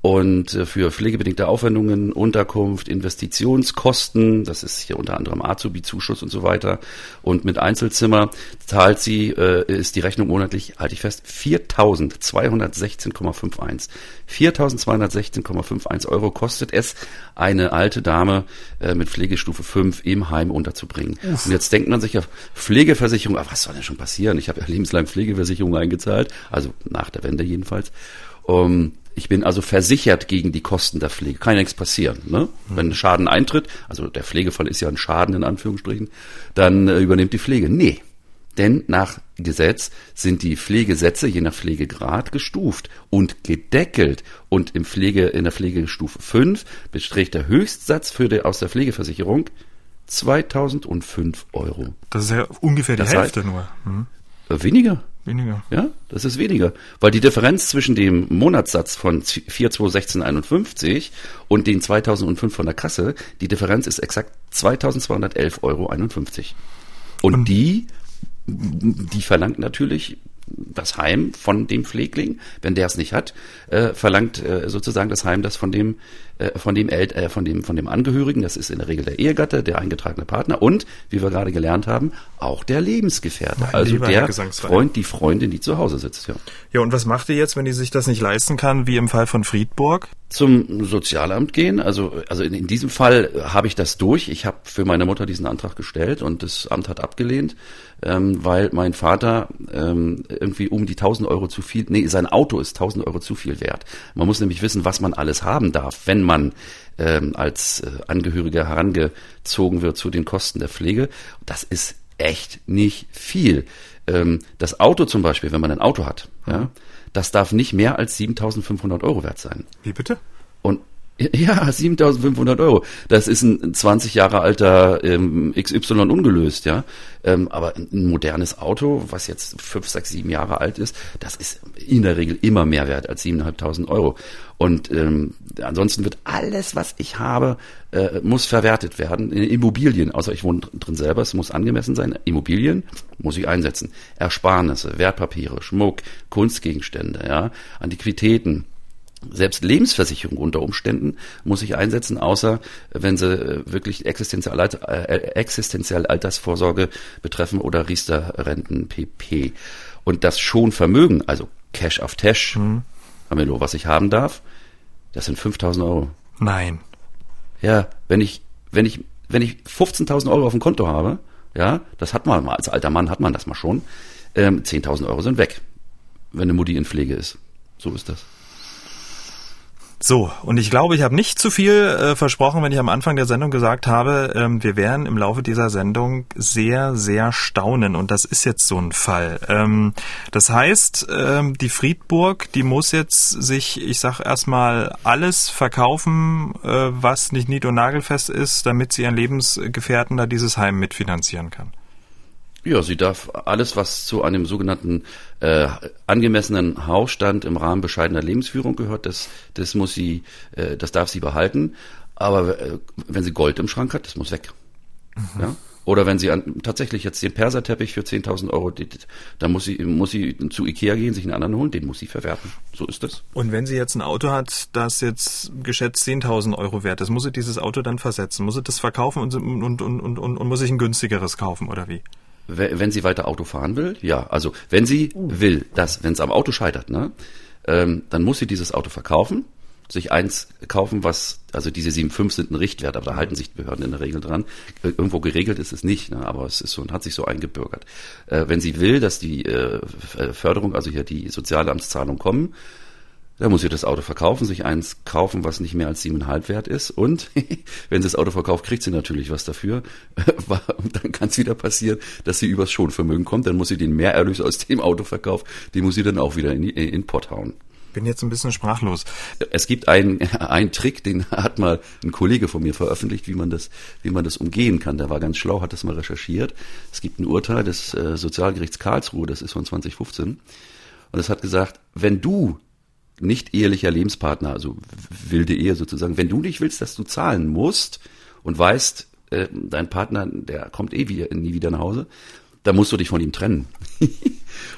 und äh, für pflegebedingte Aufwendungen, Unterkunft, Investitionskosten, das ist hier unter anderem Azubi-Zuschuss und so weiter. Und mit Einzelzimmer zahlt sie, äh, ist die Rechnung monatlich, halte ich fest, 4.216,51. 4.216,51 Euro kostet es, eine alte Dame äh, mit Pflegestufe 5 im Heim unterzubringen. Uff. Und jetzt denkt man sich ja, Pflegeversicherung, ach, was soll denn schon passieren? Ich habe ja lebenslang Pflegeversicherung eingezahlt, also nach der Wende jedenfalls. Um, ich bin also versichert gegen die Kosten der Pflege. Kann ja nichts passieren. Ne? Mhm. Wenn ein Schaden eintritt, also der Pflegefall ist ja ein Schaden in Anführungsstrichen, dann äh, übernimmt die Pflege. Nee. Denn nach Gesetz sind die Pflegesätze je nach Pflegegrad gestuft und gedeckelt. Und im Pflege, in der Pflegestufe 5 beträgt der Höchstsatz für die, aus der Pflegeversicherung 2005 Euro. Das ist ja ungefähr die Das Hälfte heißt- nur. Hm. Äh, Weniger. Weniger. Ja, das ist weniger. Weil die Differenz zwischen dem Monatssatz von 42651 und den 2005 von der Kasse, die Differenz ist exakt 2211,51 Euro. Und die, die verlangt natürlich das Heim von dem Pflegling, wenn der es nicht hat, äh, verlangt äh, sozusagen das Heim das von dem äh, von dem El äh, von dem von dem Angehörigen, das ist in der Regel der Ehegatte, der eingetragene Partner und wie wir gerade gelernt haben, auch der Lebensgefährte, Mein also der. Freund, die Freundin, die zu Hause sitzt, ja. Ja, und was macht ihr jetzt, wenn die sich das nicht leisten kann, wie im Fall von Friedburg? Zum Sozialamt gehen. Also, also in, in diesem Fall äh, habe ich das durch. Ich habe für meine Mutter diesen Antrag gestellt und das Amt hat abgelehnt, ähm, weil mein Vater ähm, irgendwie um die 1000 Euro zu viel, nee, sein Auto ist 1000 Euro zu viel wert. Man muss nämlich wissen, was man alles haben darf, wenn man ähm, als äh, Angehöriger herangezogen wird zu den Kosten der Pflege. Das ist echt nicht viel. Ähm, das Auto zum Beispiel, wenn man ein Auto hat, ja, das darf nicht mehr als 7.500 Euro wert sein. Wie bitte? Und ja, *laughs* 7.500 Euro. Das ist ein 20 Jahre alter ähm, XY ungelöst, ja. Ähm, aber ein modernes Auto, was jetzt 5, 6, 7 Jahre alt ist, das ist in der Regel immer mehr wert als 7.500 Euro. Und ähm, ansonsten wird alles, was ich habe, äh, muss verwertet werden. In Immobilien, außer ich wohne dr- drin selber, es muss angemessen sein. Immobilien muss ich einsetzen. Ersparnisse, Wertpapiere, Schmuck, Kunstgegenstände, ja, Antiquitäten, selbst Lebensversicherung unter Umständen muss ich einsetzen, außer wenn sie äh, wirklich existenzielle, Alter, äh, existenzielle Altersvorsorge betreffen oder Riester-Renten pp. Und das schon Vermögen, also Cash auf Tash, Hamelo, was ich haben darf, das sind 5000 Euro. Nein. Ja, wenn ich, wenn ich, wenn ich 15.000 Euro auf dem Konto habe, ja, das hat man mal, als alter Mann hat man das mal schon, ähm, 10.000 Euro sind weg, wenn eine Mutti in Pflege ist. So ist das. So, und ich glaube, ich habe nicht zu viel äh, versprochen, wenn ich am Anfang der Sendung gesagt habe, ähm, wir werden im Laufe dieser Sendung sehr, sehr staunen. Und das ist jetzt so ein Fall. Ähm, das heißt, ähm, die Friedburg, die muss jetzt sich, ich sag erstmal, alles verkaufen, äh, was nicht nied- und nagelfest ist, damit sie ihren Lebensgefährten da dieses Heim mitfinanzieren kann. Ja, sie darf alles, was zu einem sogenannten äh, angemessenen Hausstand im Rahmen bescheidener Lebensführung gehört, das, das muss sie, äh, das darf sie behalten. Aber äh, wenn sie Gold im Schrank hat, das muss weg. Ja? Oder wenn sie an, tatsächlich jetzt den Perserteppich für 10.000 Euro, dann muss sie, muss sie zu Ikea gehen, sich einen anderen holen, den muss sie verwerten. So ist das. Und wenn sie jetzt ein Auto hat, das jetzt geschätzt 10.000 Euro wert ist, muss sie dieses Auto dann versetzen? Muss sie das verkaufen und, und, und, und, und, und muss sich ein günstigeres kaufen oder wie? Wenn sie weiter Auto fahren will, ja. Also wenn sie will, dass, wenn es am Auto scheitert, ne, ähm, dann muss sie dieses Auto verkaufen, sich eins kaufen, was, also diese 7,5 sind ein Richtwert, aber da halten sich die Behörden in der Regel dran. Äh, Irgendwo geregelt ist es nicht, ne, aber es ist so und hat sich so eingebürgert. Äh, wenn sie will, dass die äh, F- Förderung, also hier die Sozialamtszahlung kommen, dann muss sie das Auto verkaufen, sich eins kaufen, was nicht mehr als siebeneinhalb wert ist. Und *laughs* wenn sie das Auto verkauft, kriegt sie natürlich was dafür. *laughs* Und dann kann es wieder passieren, dass sie übers Schonvermögen kommt. Dann muss sie den Mehrerlös aus dem Autoverkauf, den muss sie dann auch wieder in, die- in den Pott hauen. Bin jetzt ein bisschen sprachlos. Es gibt einen, *laughs* einen Trick, den hat mal ein Kollege von mir veröffentlicht, wie man das, wie man das umgehen kann. Der war ganz schlau, hat das mal recherchiert. Es gibt ein Urteil des äh, Sozialgerichts Karlsruhe, das ist von 2015. Und es hat gesagt, wenn du nicht ehelicher Lebenspartner, also wilde Ehe sozusagen, wenn du nicht willst, dass du zahlen musst und weißt, äh, dein Partner, der kommt eh wieder, nie wieder nach Hause, dann musst du dich von ihm trennen. *laughs*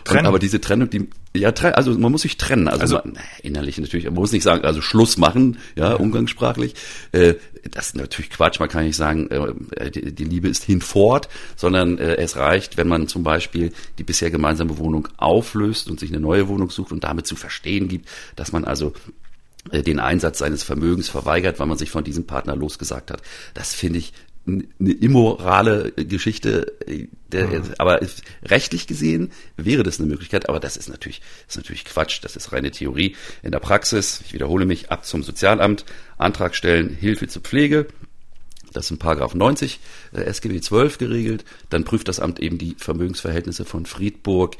Trennen? Und, aber diese Trennung, die, ja, also man muss sich trennen. Also, Also- man, innerlich natürlich, man muss nicht sagen, also Schluss machen, ja, umgangssprachlich. Äh, das ist natürlich Quatsch, man kann nicht sagen, äh, die, die Liebe ist hinfort, sondern äh, es reicht, wenn man zum Beispiel die bisher gemeinsame Wohnung auflöst und sich eine neue Wohnung sucht und damit zu verstehen gibt, dass man also äh, den Einsatz seines Vermögens verweigert, weil man sich von diesem Partner losgesagt hat. Das finde ich eine immorale Geschichte, äh, der, aber ist- rechtlich gesehen wäre das eine Möglichkeit, aber das ist natürlich, das ist natürlich Quatsch, das ist reine Theorie. In der Praxis, ich wiederhole mich, ab zum Sozialamt, Antrag stellen, Hilfe zur Pflege, das ist in Paragraph 90 äh, SGB 12 geregelt. Dann prüft das Amt eben die Vermögensverhältnisse von Friedburg.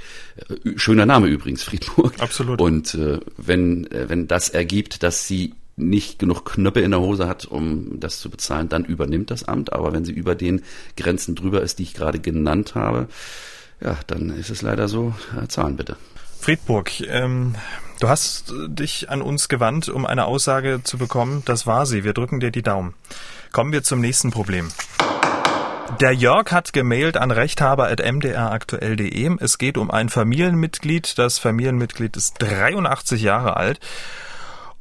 Äh, schöner Name übrigens, Friedburg. Absolut. Und äh, wenn, äh, wenn das ergibt, dass sie nicht genug Knöpfe in der Hose hat, um das zu bezahlen, dann übernimmt das Amt. Aber wenn sie über den Grenzen drüber ist, die ich gerade genannt habe, ja, dann ist es leider so, äh, zahlen bitte. Friedburg, ähm, du hast dich an uns gewandt, um eine Aussage zu bekommen. Das war sie. Wir drücken dir die Daumen. Kommen wir zum nächsten Problem. Der Jörg hat gemailt an rechthaber.mdraktuell.de. Es geht um ein Familienmitglied. Das Familienmitglied ist 83 Jahre alt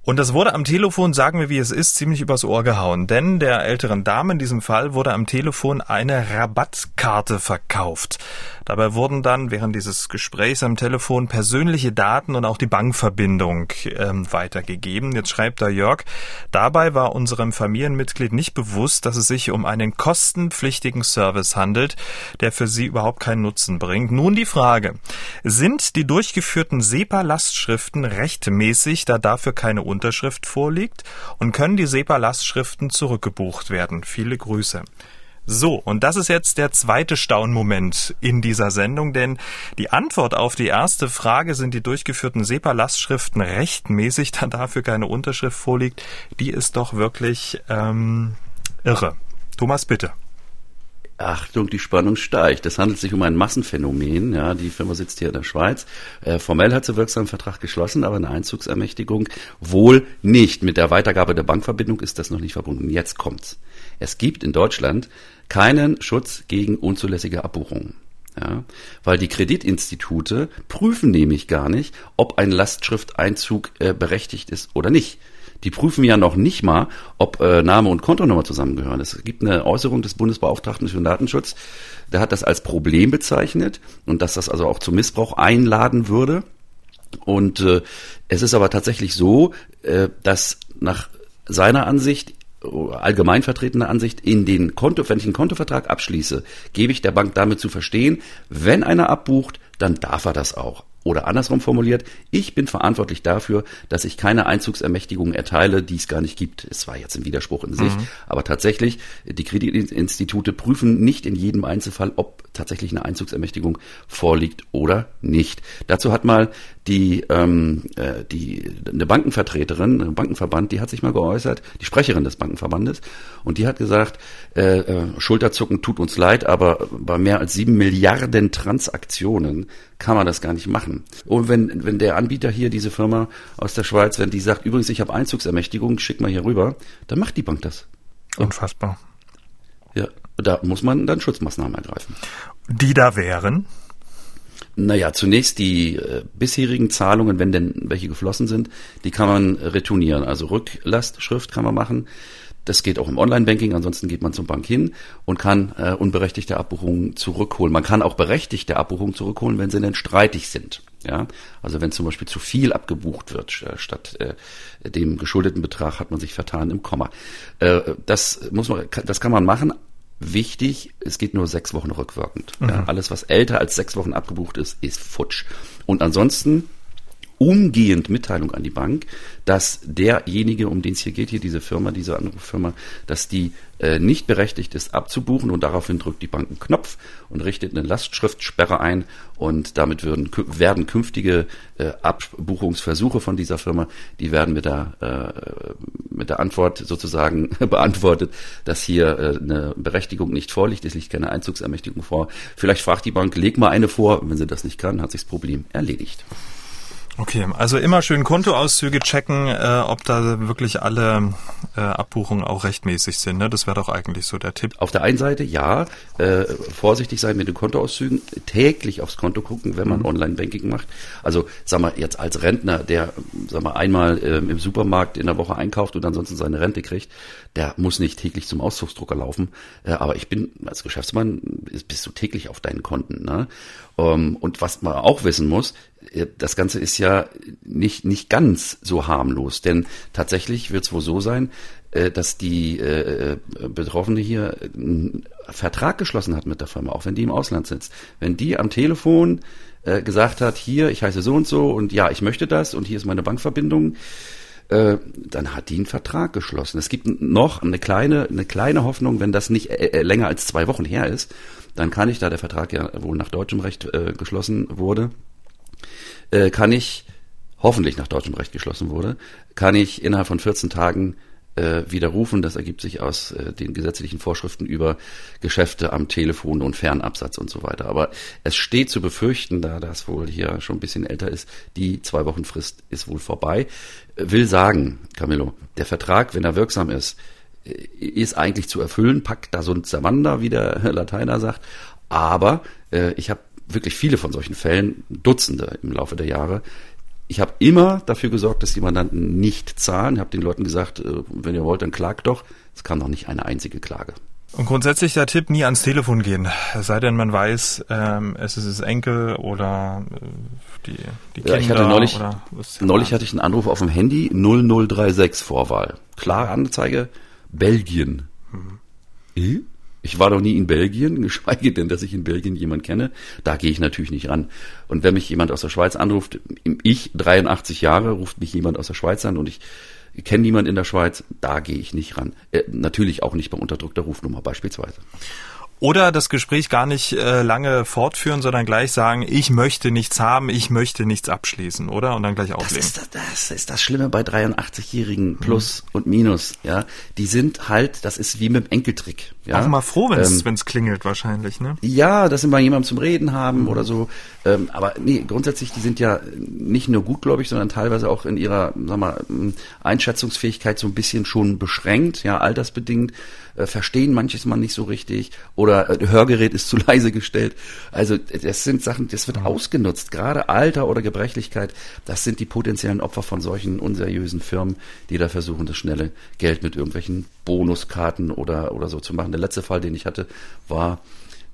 und das wurde am Telefon, sagen wir wie es ist, ziemlich übers Ohr gehauen. Denn der älteren Dame in diesem Fall wurde am Telefon eine Rabattkarte verkauft. Dabei wurden dann während dieses Gesprächs am Telefon persönliche Daten und auch die Bankverbindung ähm, weitergegeben. Jetzt schreibt da Jörg, dabei war unserem Familienmitglied nicht bewusst, dass es sich um einen kostenpflichtigen Service handelt, der für sie überhaupt keinen Nutzen bringt. Nun die Frage, sind die durchgeführten SEPA-Lastschriften rechtmäßig, da dafür keine Unterschrift vorliegt und können die SEPA-Lastschriften zurückgebucht werden. Viele Grüße. So, und das ist jetzt der zweite Staunmoment in dieser Sendung, denn die Antwort auf die erste Frage, sind die durchgeführten SEPA-Lastschriften rechtmäßig, *laughs* da dafür keine Unterschrift vorliegt, die ist doch wirklich ähm, irre. Thomas, bitte. Achtung, die Spannung steigt. Es handelt sich um ein Massenphänomen. Ja, die Firma sitzt hier in der Schweiz. Äh, formell hat sie wirksamen Vertrag geschlossen, aber eine Einzugsermächtigung wohl nicht. Mit der Weitergabe der Bankverbindung ist das noch nicht verbunden. Jetzt kommt's. Es gibt in Deutschland keinen Schutz gegen unzulässige Abbuchungen. Ja, weil die Kreditinstitute prüfen nämlich gar nicht, ob ein Lastschrifteinzug äh, berechtigt ist oder nicht. Die prüfen ja noch nicht mal, ob äh, Name und Kontonummer zusammengehören. Es gibt eine Äußerung des Bundesbeauftragten für Datenschutz, der hat das als Problem bezeichnet und dass das also auch zum Missbrauch einladen würde. Und äh, es ist aber tatsächlich so, äh, dass nach seiner Ansicht allgemein vertretene Ansicht, in den Konto, wenn ich einen Kontovertrag abschließe, gebe ich der Bank damit zu verstehen, wenn einer abbucht, dann darf er das auch. Oder andersrum formuliert, ich bin verantwortlich dafür, dass ich keine Einzugsermächtigungen erteile, die es gar nicht gibt. Es war jetzt ein Widerspruch in sich, mhm. aber tatsächlich, die Kreditinstitute prüfen nicht in jedem Einzelfall, ob tatsächlich eine Einzugsermächtigung vorliegt oder nicht. Dazu hat mal die, ähm, äh, die eine Bankenvertreterin, ein Bankenverband, die hat sich mal geäußert, die Sprecherin des Bankenverbandes, und die hat gesagt, äh, äh, Schulterzucken tut uns leid, aber bei mehr als sieben Milliarden Transaktionen kann man das gar nicht machen. Und wenn, wenn der Anbieter hier, diese Firma aus der Schweiz, wenn die sagt, übrigens, ich habe Einzugsermächtigung, schick mal hier rüber, dann macht die Bank das. Unfassbar. Ja, da muss man dann Schutzmaßnahmen ergreifen. Die da wären? Naja, zunächst die äh, bisherigen Zahlungen, wenn denn welche geflossen sind, die kann man retournieren. Also Rücklastschrift kann man machen. Das geht auch im Online-Banking, ansonsten geht man zur Bank hin und kann äh, unberechtigte Abbuchungen zurückholen. Man kann auch berechtigte Abbuchungen zurückholen, wenn sie denn streitig sind. Ja, also wenn zum Beispiel zu viel abgebucht wird, äh, statt äh, dem geschuldeten Betrag hat man sich vertan im Komma. Äh, das muss man, das kann man machen. Wichtig, es geht nur sechs Wochen rückwirkend. Mhm. Ja, alles, was älter als sechs Wochen abgebucht ist, ist futsch. Und ansonsten umgehend Mitteilung an die Bank, dass derjenige, um den es hier geht, hier diese Firma, diese Anruffirma, dass die äh, nicht berechtigt ist abzubuchen und daraufhin drückt die Bank einen Knopf und richtet eine Lastschriftsperre ein und damit würden, werden künftige äh, Abbuchungsversuche von dieser Firma, die werden mit der, äh, mit der Antwort sozusagen *laughs* beantwortet, dass hier äh, eine Berechtigung nicht vorliegt, es liegt keine Einzugsermächtigung vor. Vielleicht fragt die Bank, leg mal eine vor, wenn sie das nicht kann, hat sich das Problem erledigt. Okay, also immer schön Kontoauszüge checken, äh, ob da wirklich alle äh, Abbuchungen auch rechtmäßig sind. Ne? Das wäre doch eigentlich so der Tipp. Auf der einen Seite ja, äh, vorsichtig sein mit den Kontoauszügen, täglich aufs Konto gucken, wenn man mhm. Online-Banking macht. Also sag mal jetzt als Rentner, der sag mal einmal äh, im Supermarkt in der Woche einkauft und ansonsten seine Rente kriegt, der muss nicht täglich zum Auszugsdrucker laufen. Äh, aber ich bin als Geschäftsmann bist du täglich auf deinen Konten. Ne? Um, ähm, und was man auch wissen muss, das Ganze ist ja nicht, nicht ganz so harmlos, denn tatsächlich wird es wohl so sein, äh, dass die äh, Betroffene hier einen Vertrag geschlossen hat mit der Firma, auch wenn die im Ausland sitzt. Wenn die am Telefon äh, gesagt hat, hier, ich heiße so und so und ja, ich möchte das und hier ist meine Bankverbindung, äh, dann hat die einen Vertrag geschlossen. Es gibt noch eine kleine, eine kleine Hoffnung, wenn das nicht äh, länger als zwei Wochen her ist, dann kann ich, da der Vertrag ja wohl nach deutschem Recht äh, geschlossen wurde, äh, kann ich hoffentlich nach deutschem Recht geschlossen wurde, kann ich innerhalb von 14 Tagen äh, widerrufen. Das ergibt sich aus äh, den gesetzlichen Vorschriften über Geschäfte am Telefon und Fernabsatz und so weiter. Aber es steht zu befürchten, da das wohl hier schon ein bisschen älter ist, die zwei Wochen Frist ist wohl vorbei. Will sagen, Camillo, der Vertrag, wenn er wirksam ist, äh, ist eigentlich zu erfüllen. Packt da so ein Zerwander, wie der *laughs* Lateiner sagt. Aber äh, ich habe wirklich viele von solchen Fällen, Dutzende im Laufe der Jahre, ich habe immer dafür gesorgt, dass die Mandanten nicht zahlen. Ich habe den Leuten gesagt, äh, wenn ihr wollt, dann klagt doch. Es kam noch nicht eine einzige Klage. Und grundsätzlich der Tipp, nie ans Telefon gehen. Es sei denn, man weiß, ähm, es ist das Enkel oder äh, die, die Kinder. Ja, ich hatte neulich, neulich hatte ich einen Anruf auf dem Handy, 0036 Vorwahl. Klare Anzeige, Belgien. Mhm. Äh? Ich war noch nie in Belgien, *laughs* geschweige denn, dass ich in Belgien jemand kenne. Da gehe ich natürlich nicht ran. Und wenn mich jemand aus der Schweiz anruft, ich 83 Jahre, ruft mich jemand aus der Schweiz an und ich kenne niemand in der Schweiz, da gehe ich nicht ran. Äh, natürlich auch nicht bei unterdrückter Rufnummer beispielsweise. Oder das Gespräch gar nicht äh, lange fortführen, sondern gleich sagen, ich möchte nichts haben, ich möchte nichts abschließen, oder? Und dann gleich auflegen. Das ist das, das, ist das Schlimme bei 83-Jährigen Plus mhm. und Minus, ja. Die sind halt, das ist wie mit dem Enkeltrick. Ja? Auch mal froh, wenn es ähm, klingelt wahrscheinlich, ne? Ja, dass sie mal jemanden zum Reden haben mhm. oder so. Ähm, aber nee, grundsätzlich, die sind ja nicht nur gutgläubig, sondern teilweise auch in ihrer, sag mal, Einschätzungsfähigkeit so ein bisschen schon beschränkt, ja, altersbedingt äh, verstehen manches mal nicht so richtig oder äh, Hörgerät ist zu *laughs* leise gestellt. Also das sind Sachen, das wird mhm. ausgenutzt. Gerade Alter oder Gebrechlichkeit, das sind die potenziellen Opfer von solchen unseriösen Firmen, die da versuchen, das schnelle Geld mit irgendwelchen Bonuskarten oder, oder so zu machen. Der letzte Fall, den ich hatte, war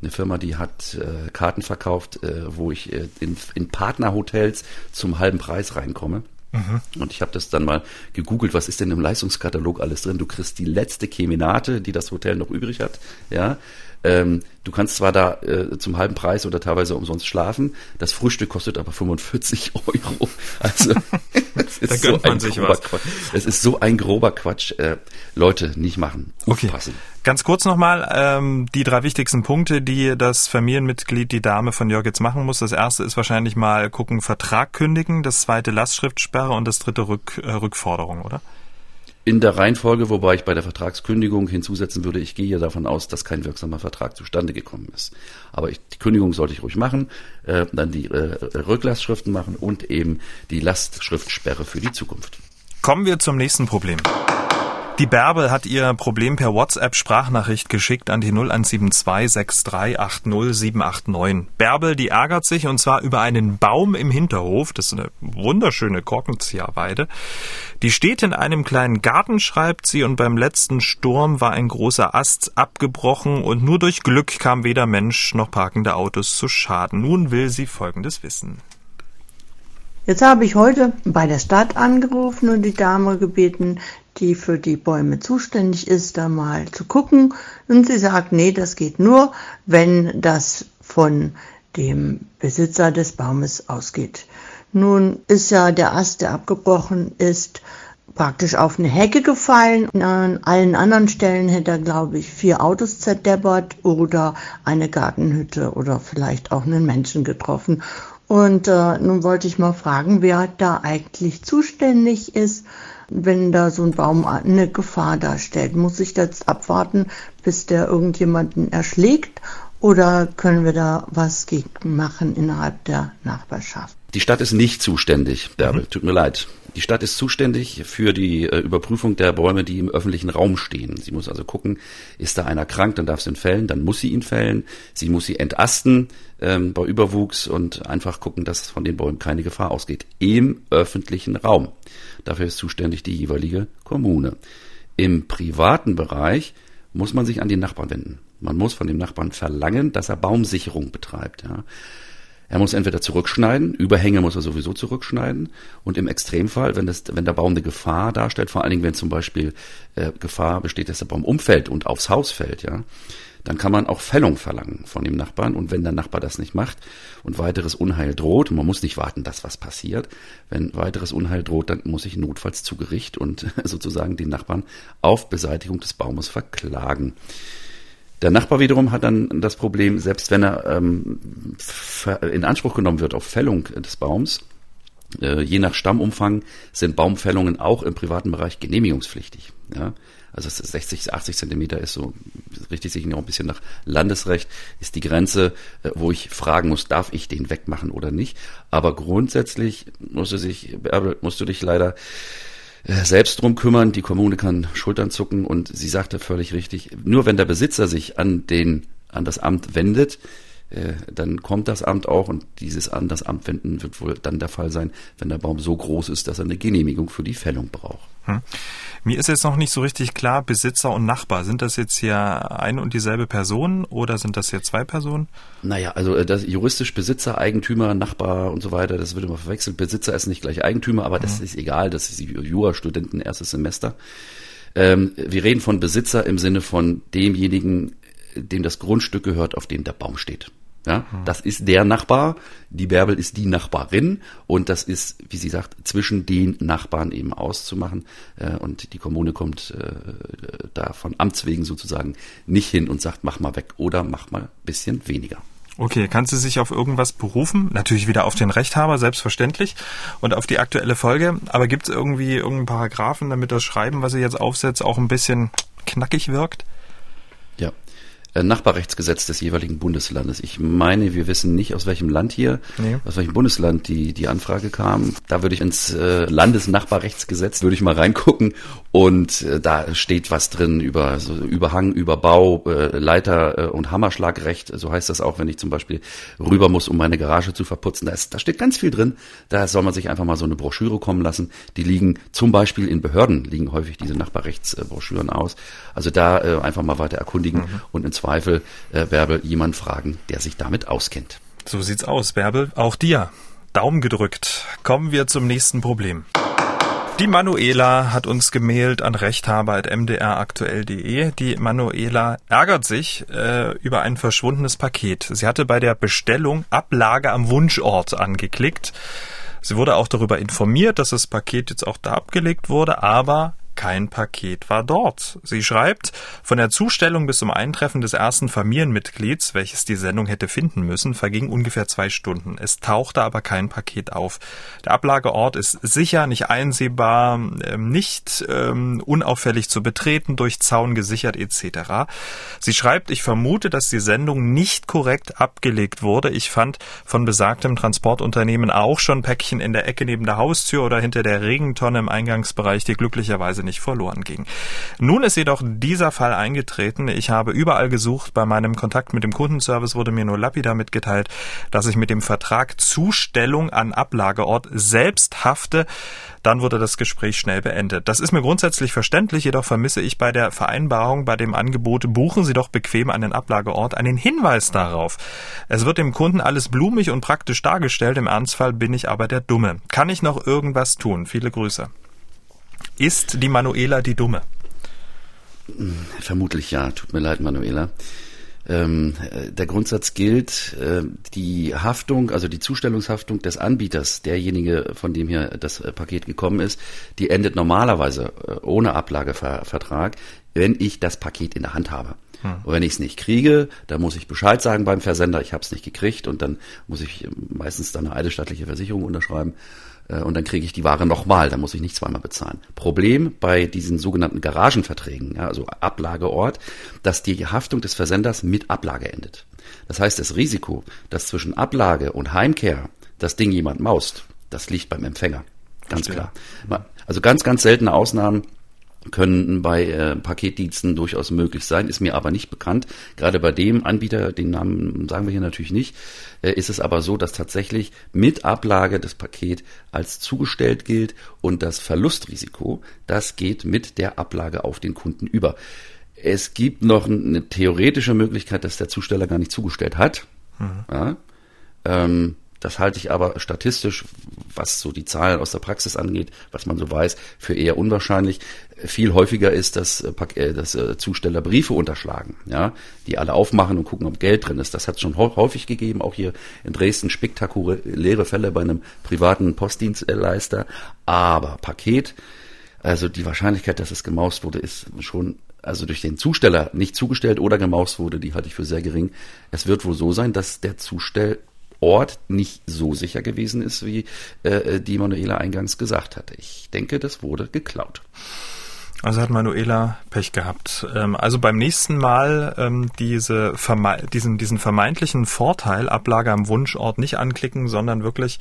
eine Firma, die hat äh, Karten verkauft, äh, wo ich äh, in, in Partnerhotels zum halben Preis reinkomme. Mhm. Und ich habe das dann mal gegoogelt, was ist denn im Leistungskatalog alles drin? Du kriegst die letzte Keminate, die das Hotel noch übrig hat, ja. Ähm, du kannst zwar da äh, zum halben Preis oder teilweise umsonst schlafen, das Frühstück kostet aber 45 *laughs* Euro. Also *laughs* es ist, so ein grober Quatsch. es ist so ein grober Quatsch. Äh, Leute, nicht machen. Aufpassen. Okay. Ganz kurz nochmal ähm, die drei wichtigsten Punkte, die das Familienmitglied, die Dame von Jörg jetzt machen muss. Das erste ist wahrscheinlich mal gucken, Vertrag kündigen, das zweite Lastschriftsperre und das dritte Rück, äh, Rückforderung, oder? In der Reihenfolge, wobei ich bei der Vertragskündigung hinzusetzen würde, ich gehe ja davon aus, dass kein wirksamer Vertrag zustande gekommen ist. Aber ich, die Kündigung sollte ich ruhig machen, äh, dann die äh, Rücklastschriften machen und eben die Lastschriftsperre für die Zukunft. Kommen wir zum nächsten Problem. Die Bärbel hat ihr Problem per WhatsApp-Sprachnachricht geschickt an die 0172 6380789. Bärbel, die ärgert sich und zwar über einen Baum im Hinterhof. Das ist eine wunderschöne Korkenzieherweide. Die steht in einem kleinen Garten, schreibt sie, und beim letzten Sturm war ein großer Ast abgebrochen und nur durch Glück kam weder Mensch noch parkende Autos zu Schaden. Nun will sie Folgendes wissen. Jetzt habe ich heute bei der Stadt angerufen und die Dame gebeten, die für die Bäume zuständig ist, da mal zu gucken. Und sie sagt, nee, das geht nur, wenn das von dem Besitzer des Baumes ausgeht. Nun ist ja der Ast, der abgebrochen ist, praktisch auf eine Hecke gefallen. An allen anderen Stellen hätte er, glaube ich, vier Autos zerdeppert oder eine Gartenhütte oder vielleicht auch einen Menschen getroffen. Und äh, nun wollte ich mal fragen, wer da eigentlich zuständig ist wenn da so ein Baum eine Gefahr darstellt? Muss ich jetzt abwarten, bis der irgendjemanden erschlägt oder können wir da was gegen machen innerhalb der Nachbarschaft? Die Stadt ist nicht zuständig, Bärbel, mhm. tut mir leid. Die Stadt ist zuständig für die äh, Überprüfung der Bäume, die im öffentlichen Raum stehen. Sie muss also gucken, ist da einer krank, dann darf sie ihn fällen, dann muss sie ihn fällen. Sie muss sie entasten ähm, bei Überwuchs und einfach gucken, dass von den Bäumen keine Gefahr ausgeht. Im öffentlichen Raum. Dafür ist zuständig die jeweilige Kommune. Im privaten Bereich muss man sich an den Nachbarn wenden. Man muss von dem Nachbarn verlangen, dass er Baumsicherung betreibt. Ja. Er muss entweder zurückschneiden, Überhänge muss er sowieso zurückschneiden und im Extremfall, wenn, das, wenn der Baum eine Gefahr darstellt, vor allen Dingen, wenn zum Beispiel äh, Gefahr besteht, dass der Baum umfällt und aufs Haus fällt, ja, dann kann man auch Fällung verlangen von dem Nachbarn. Und wenn der Nachbar das nicht macht und weiteres Unheil droht, und man muss nicht warten, dass was passiert, wenn weiteres Unheil droht, dann muss ich notfalls zu Gericht und *laughs* sozusagen den Nachbarn auf Beseitigung des Baumes verklagen. Der Nachbar wiederum hat dann das Problem, selbst wenn er ähm, in Anspruch genommen wird auf Fällung des Baums, Äh, je nach Stammumfang sind Baumfällungen auch im privaten Bereich genehmigungspflichtig. Ja? Also 60, 80 Zentimeter ist so, richtet sich noch ein bisschen nach Landesrecht, ist die Grenze, äh, wo ich fragen muss, darf ich den wegmachen oder nicht. Aber grundsätzlich musst du, sich, musst du dich leider selbst drum kümmern. Die Kommune kann Schultern zucken und sie sagte völlig richtig, nur wenn der Besitzer sich an den, an das Amt wendet, äh, dann kommt das Amt auch und dieses an das Amt wenden wird wohl dann der Fall sein, wenn der Baum so groß ist, dass er eine Genehmigung für die Fällung braucht. Hm. Mir ist jetzt noch nicht so richtig klar, Besitzer und Nachbar, sind das jetzt hier eine und dieselbe Person oder sind das hier zwei Personen? Naja, also äh, das juristisch Besitzer, Eigentümer, Nachbar und so weiter, das wird immer verwechselt. Besitzer ist nicht gleich Eigentümer, aber das mhm. ist egal, das ist Jurastudenten erstes Semester. Ähm, wir reden von Besitzer im Sinne von demjenigen, dem das Grundstück gehört, auf dem der Baum steht. Ja, mhm. das ist der Nachbar, die Bärbel ist die Nachbarin und das ist, wie sie sagt, zwischen den Nachbarn eben auszumachen. Äh, und die Kommune kommt äh, da von Amts wegen sozusagen nicht hin und sagt, mach mal weg oder mach mal bisschen weniger. Okay, kann sie sich auf irgendwas berufen? Natürlich wieder auf den Rechthaber, selbstverständlich, und auf die aktuelle Folge. Aber gibt es irgendwie irgendeinen Paragraphen, damit das Schreiben, was sie jetzt aufsetzt, auch ein bisschen knackig wirkt? Äh, Nachbarrechtsgesetz des jeweiligen Bundeslandes. Ich meine, wir wissen nicht, aus welchem Land hier, nee. aus welchem Bundesland die, die Anfrage kam. Da würde ich ins äh, Landesnachbarrechtsgesetz, würde ich mal reingucken und äh, da steht was drin über so Überhang, Überbau, äh, Leiter äh, und Hammerschlagrecht. So heißt das auch, wenn ich zum Beispiel rüber muss, um meine Garage zu verputzen. Da, ist, da steht ganz viel drin. Da soll man sich einfach mal so eine Broschüre kommen lassen. Die liegen zum Beispiel in Behörden, liegen häufig diese Nachbarrechtsbroschüren aus. Also da äh, einfach mal weiter erkundigen mhm. und ins Zweifel, äh, Bärbel, jemand fragen, der sich damit auskennt. So sieht's aus, Bärbel. Auch dir. Daumen gedrückt. Kommen wir zum nächsten Problem. Die Manuela hat uns gemailt an rechthaber.mdraktuell.de. Die Manuela ärgert sich äh, über ein verschwundenes Paket. Sie hatte bei der Bestellung Ablage am Wunschort angeklickt. Sie wurde auch darüber informiert, dass das Paket jetzt auch da abgelegt wurde, aber kein Paket war dort. Sie schreibt, von der Zustellung bis zum Eintreffen des ersten Familienmitglieds, welches die Sendung hätte finden müssen, verging ungefähr zwei Stunden. Es tauchte aber kein Paket auf. Der Ablageort ist sicher, nicht einsehbar, ähm, nicht ähm, unauffällig zu betreten, durch Zaun gesichert etc. Sie schreibt, ich vermute, dass die Sendung nicht korrekt abgelegt wurde. Ich fand von besagtem Transportunternehmen auch schon Päckchen in der Ecke neben der Haustür oder hinter der Regentonne im Eingangsbereich, die glücklicherweise nicht nicht verloren ging. Nun ist jedoch dieser Fall eingetreten. Ich habe überall gesucht. Bei meinem Kontakt mit dem Kundenservice wurde mir nur lapidar mitgeteilt, dass ich mit dem Vertrag Zustellung an Ablageort selbst hafte. Dann wurde das Gespräch schnell beendet. Das ist mir grundsätzlich verständlich, jedoch vermisse ich bei der Vereinbarung, bei dem Angebot, buchen Sie doch bequem einen Ablageort, einen Hinweis darauf. Es wird dem Kunden alles blumig und praktisch dargestellt, im Ernstfall bin ich aber der Dumme. Kann ich noch irgendwas tun? Viele Grüße. Ist die Manuela die Dumme? Vermutlich ja. Tut mir leid, Manuela. Ähm, der Grundsatz gilt, äh, die Haftung, also die Zustellungshaftung des Anbieters, derjenige, von dem hier das äh, Paket gekommen ist, die endet normalerweise äh, ohne Ablagevertrag, wenn ich das Paket in der Hand habe. Hm. Und wenn ich es nicht kriege, dann muss ich Bescheid sagen beim Versender, ich habe es nicht gekriegt und dann muss ich meistens dann eine eidesstattliche Versicherung unterschreiben äh, und dann kriege ich die Ware nochmal, dann muss ich nicht zweimal bezahlen. Problem bei diesen sogenannten Garagenverträgen, ja, also Ablageort, dass die Haftung des Versenders mit Ablage endet. Das heißt, das Risiko, dass zwischen Ablage und Heimkehr das Ding jemand maust, das liegt beim Empfänger. Ganz klar. Also ganz, ganz seltene Ausnahmen können bei äh, Paketdiensten durchaus möglich sein, ist mir aber nicht bekannt. Gerade bei dem Anbieter, den Namen sagen wir hier natürlich nicht, äh, ist es aber so, dass tatsächlich mit Ablage das Paket als zugestellt gilt und das Verlustrisiko, das geht mit der Ablage auf den Kunden über. Es gibt noch eine theoretische Möglichkeit, dass der Zusteller gar nicht zugestellt hat. Mhm. Ja, ähm, das halte ich aber statistisch, was so die Zahlen aus der Praxis angeht, was man so weiß, für eher unwahrscheinlich. Viel häufiger ist, dass, äh, äh, dass äh, Zusteller Briefe unterschlagen, ja, die alle aufmachen und gucken, ob Geld drin ist. Das hat es schon häufig gegeben, auch hier in Dresden spektakuläre Fälle bei einem privaten Postdienstleister. Aber Paket, also die Wahrscheinlichkeit, dass es gemaust wurde, ist schon also durch den Zusteller nicht zugestellt oder gemaust wurde, die halte ich für sehr gering. Es wird wohl so sein, dass der Zustell Ort nicht so sicher gewesen ist, wie äh, die Manuela eingangs gesagt hatte. Ich denke, das wurde geklaut. Also hat Manuela Pech gehabt. Ähm, also beim nächsten Mal ähm, diese verme diesen, diesen vermeintlichen Vorteil, Ablage am Wunschort nicht anklicken, sondern wirklich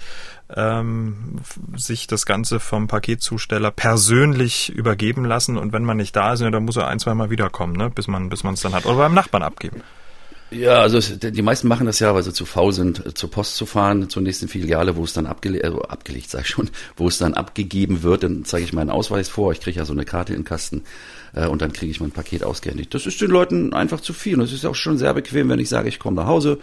ähm, sich das Ganze vom Paketzusteller persönlich übergeben lassen. Und wenn man nicht da ist, dann muss er ein, zwei Mal wiederkommen, ne? bis man bis man es dann hat. Oder beim Nachbarn abgeben. Ja, also die meisten machen das ja, weil sie zu faul sind, äh, zur Post zu fahren, zur nächsten Filiale, wo es dann abgele äh, abgelegt, sag ich schon, *laughs* wo es dann abgegeben wird. Dann zeige ich meinen Ausweis vor, ich kriege ja so eine Karte in den Kasten äh, und dann kriege ich mein Paket ausgehändigt. Das ist den Leuten einfach zu viel und es ist auch schon sehr bequem, wenn ich sage, ich komme nach Hause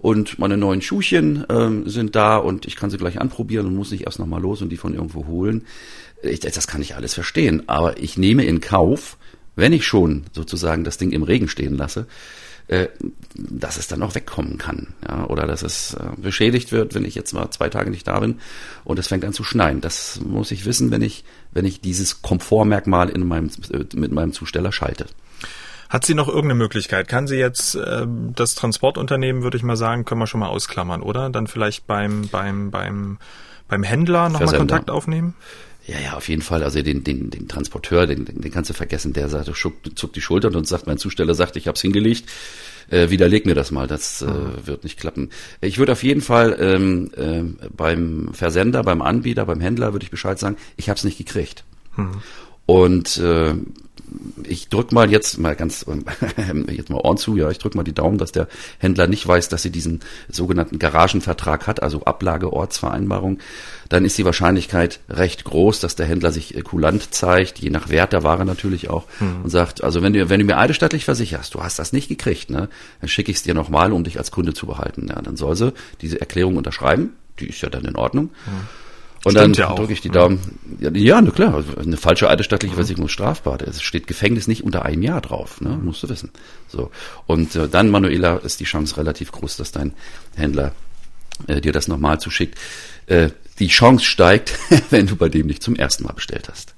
und meine neuen Schuhchen ähm, sind da und ich kann sie gleich anprobieren und muss nicht erst nochmal los und die von irgendwo holen. Ich, das kann ich alles verstehen, aber ich nehme in Kauf, wenn ich schon sozusagen das Ding im Regen stehen lasse, äh, dass es dann auch wegkommen kann. Ja, oder dass es äh, beschädigt wird, wenn ich jetzt mal zwei Tage nicht da bin und es fängt an zu schneien. Das muss ich wissen, wenn ich, wenn ich dieses Komfortmerkmal in meinem, äh, mit meinem Zusteller schalte. Hat sie noch irgendeine Möglichkeit? Kann sie jetzt äh, das Transportunternehmen, würde ich mal sagen, können wir schon mal ausklammern, oder? Dann vielleicht beim beim beim beim Händler nochmal Kontakt aufnehmen? Ja, ja, auf jeden Fall. Also den, den, den Transporteur, den, den, kannst du vergessen. Der sagt, zuckt, zuckt die Schultern und sagt, mein Zusteller sagt, ich hab's hingelegt. Äh, widerleg mir das mal, das äh, mhm. wird nicht klappen. Ich würde auf jeden Fall ähm, äh, beim Versender, beim Anbieter, beim Händler würde ich Bescheid sagen, ich hab's nicht gekriegt. Mhm. Und äh, ich drück mal jetzt mal ganz *laughs* jetzt mal Ohren zu, ja, ich drück mal die Daumen, dass der Händler nicht weiß, dass sie diesen sogenannten Garagenvertrag hat, also Ablage-Ortsvereinbarung. Dann ist die Wahrscheinlichkeit recht groß, dass der Händler sich äh, kulant zeigt, je nach Wert der Ware natürlich auch, hm. und sagt, also wenn du, wenn du mir eidesstattlich versicherst, du hast das nicht gekriegt, ne, dann schicke ich es dir nochmal, um dich als Kunde zu behalten. Ja, dann soll sie diese Erklärung unterschreiben, die ist ja dann in Ordnung. Hm. Und Stimmt dann ja drücke ich die Daumen. Ja, ja na klar, eine falsche eidesstattliche Versicherung ist strafbar. Es steht Gefängnis nicht unter einem Jahr drauf, ne? musst du wissen. So Und äh, dann, Manuela, ist die Chance relativ groß, dass dein Händler äh, dir das nochmal zuschickt. Äh, die Chance steigt, *laughs* wenn du bei dem nicht zum ersten Mal bestellt hast.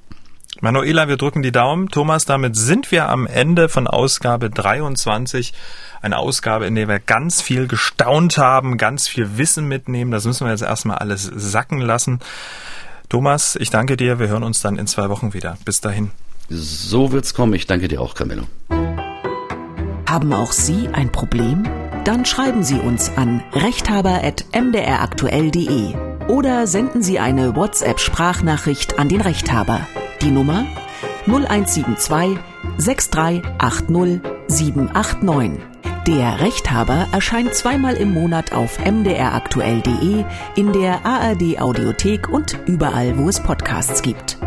Manuela, wir drücken die Daumen. Thomas, damit sind wir am Ende von Ausgabe 23 eine Ausgabe, in der wir ganz viel gestaunt haben, ganz viel Wissen mitnehmen. Das müssen wir jetzt erstmal alles sacken lassen. Thomas, ich danke dir. Wir hören uns dann in zwei Wochen wieder. Bis dahin. So wird's kommen. Ich danke dir auch, Camillo. Haben auch Sie ein Problem? Dann schreiben Sie uns an rechthaber.mdraktuell.de oder senden Sie eine WhatsApp-Sprachnachricht an den Rechthaber. Die Nummer 0172 6380 789. Der Rechthaber erscheint zweimal im Monat auf mdraktuell.de, in der ARD Audiothek und überall, wo es Podcasts gibt.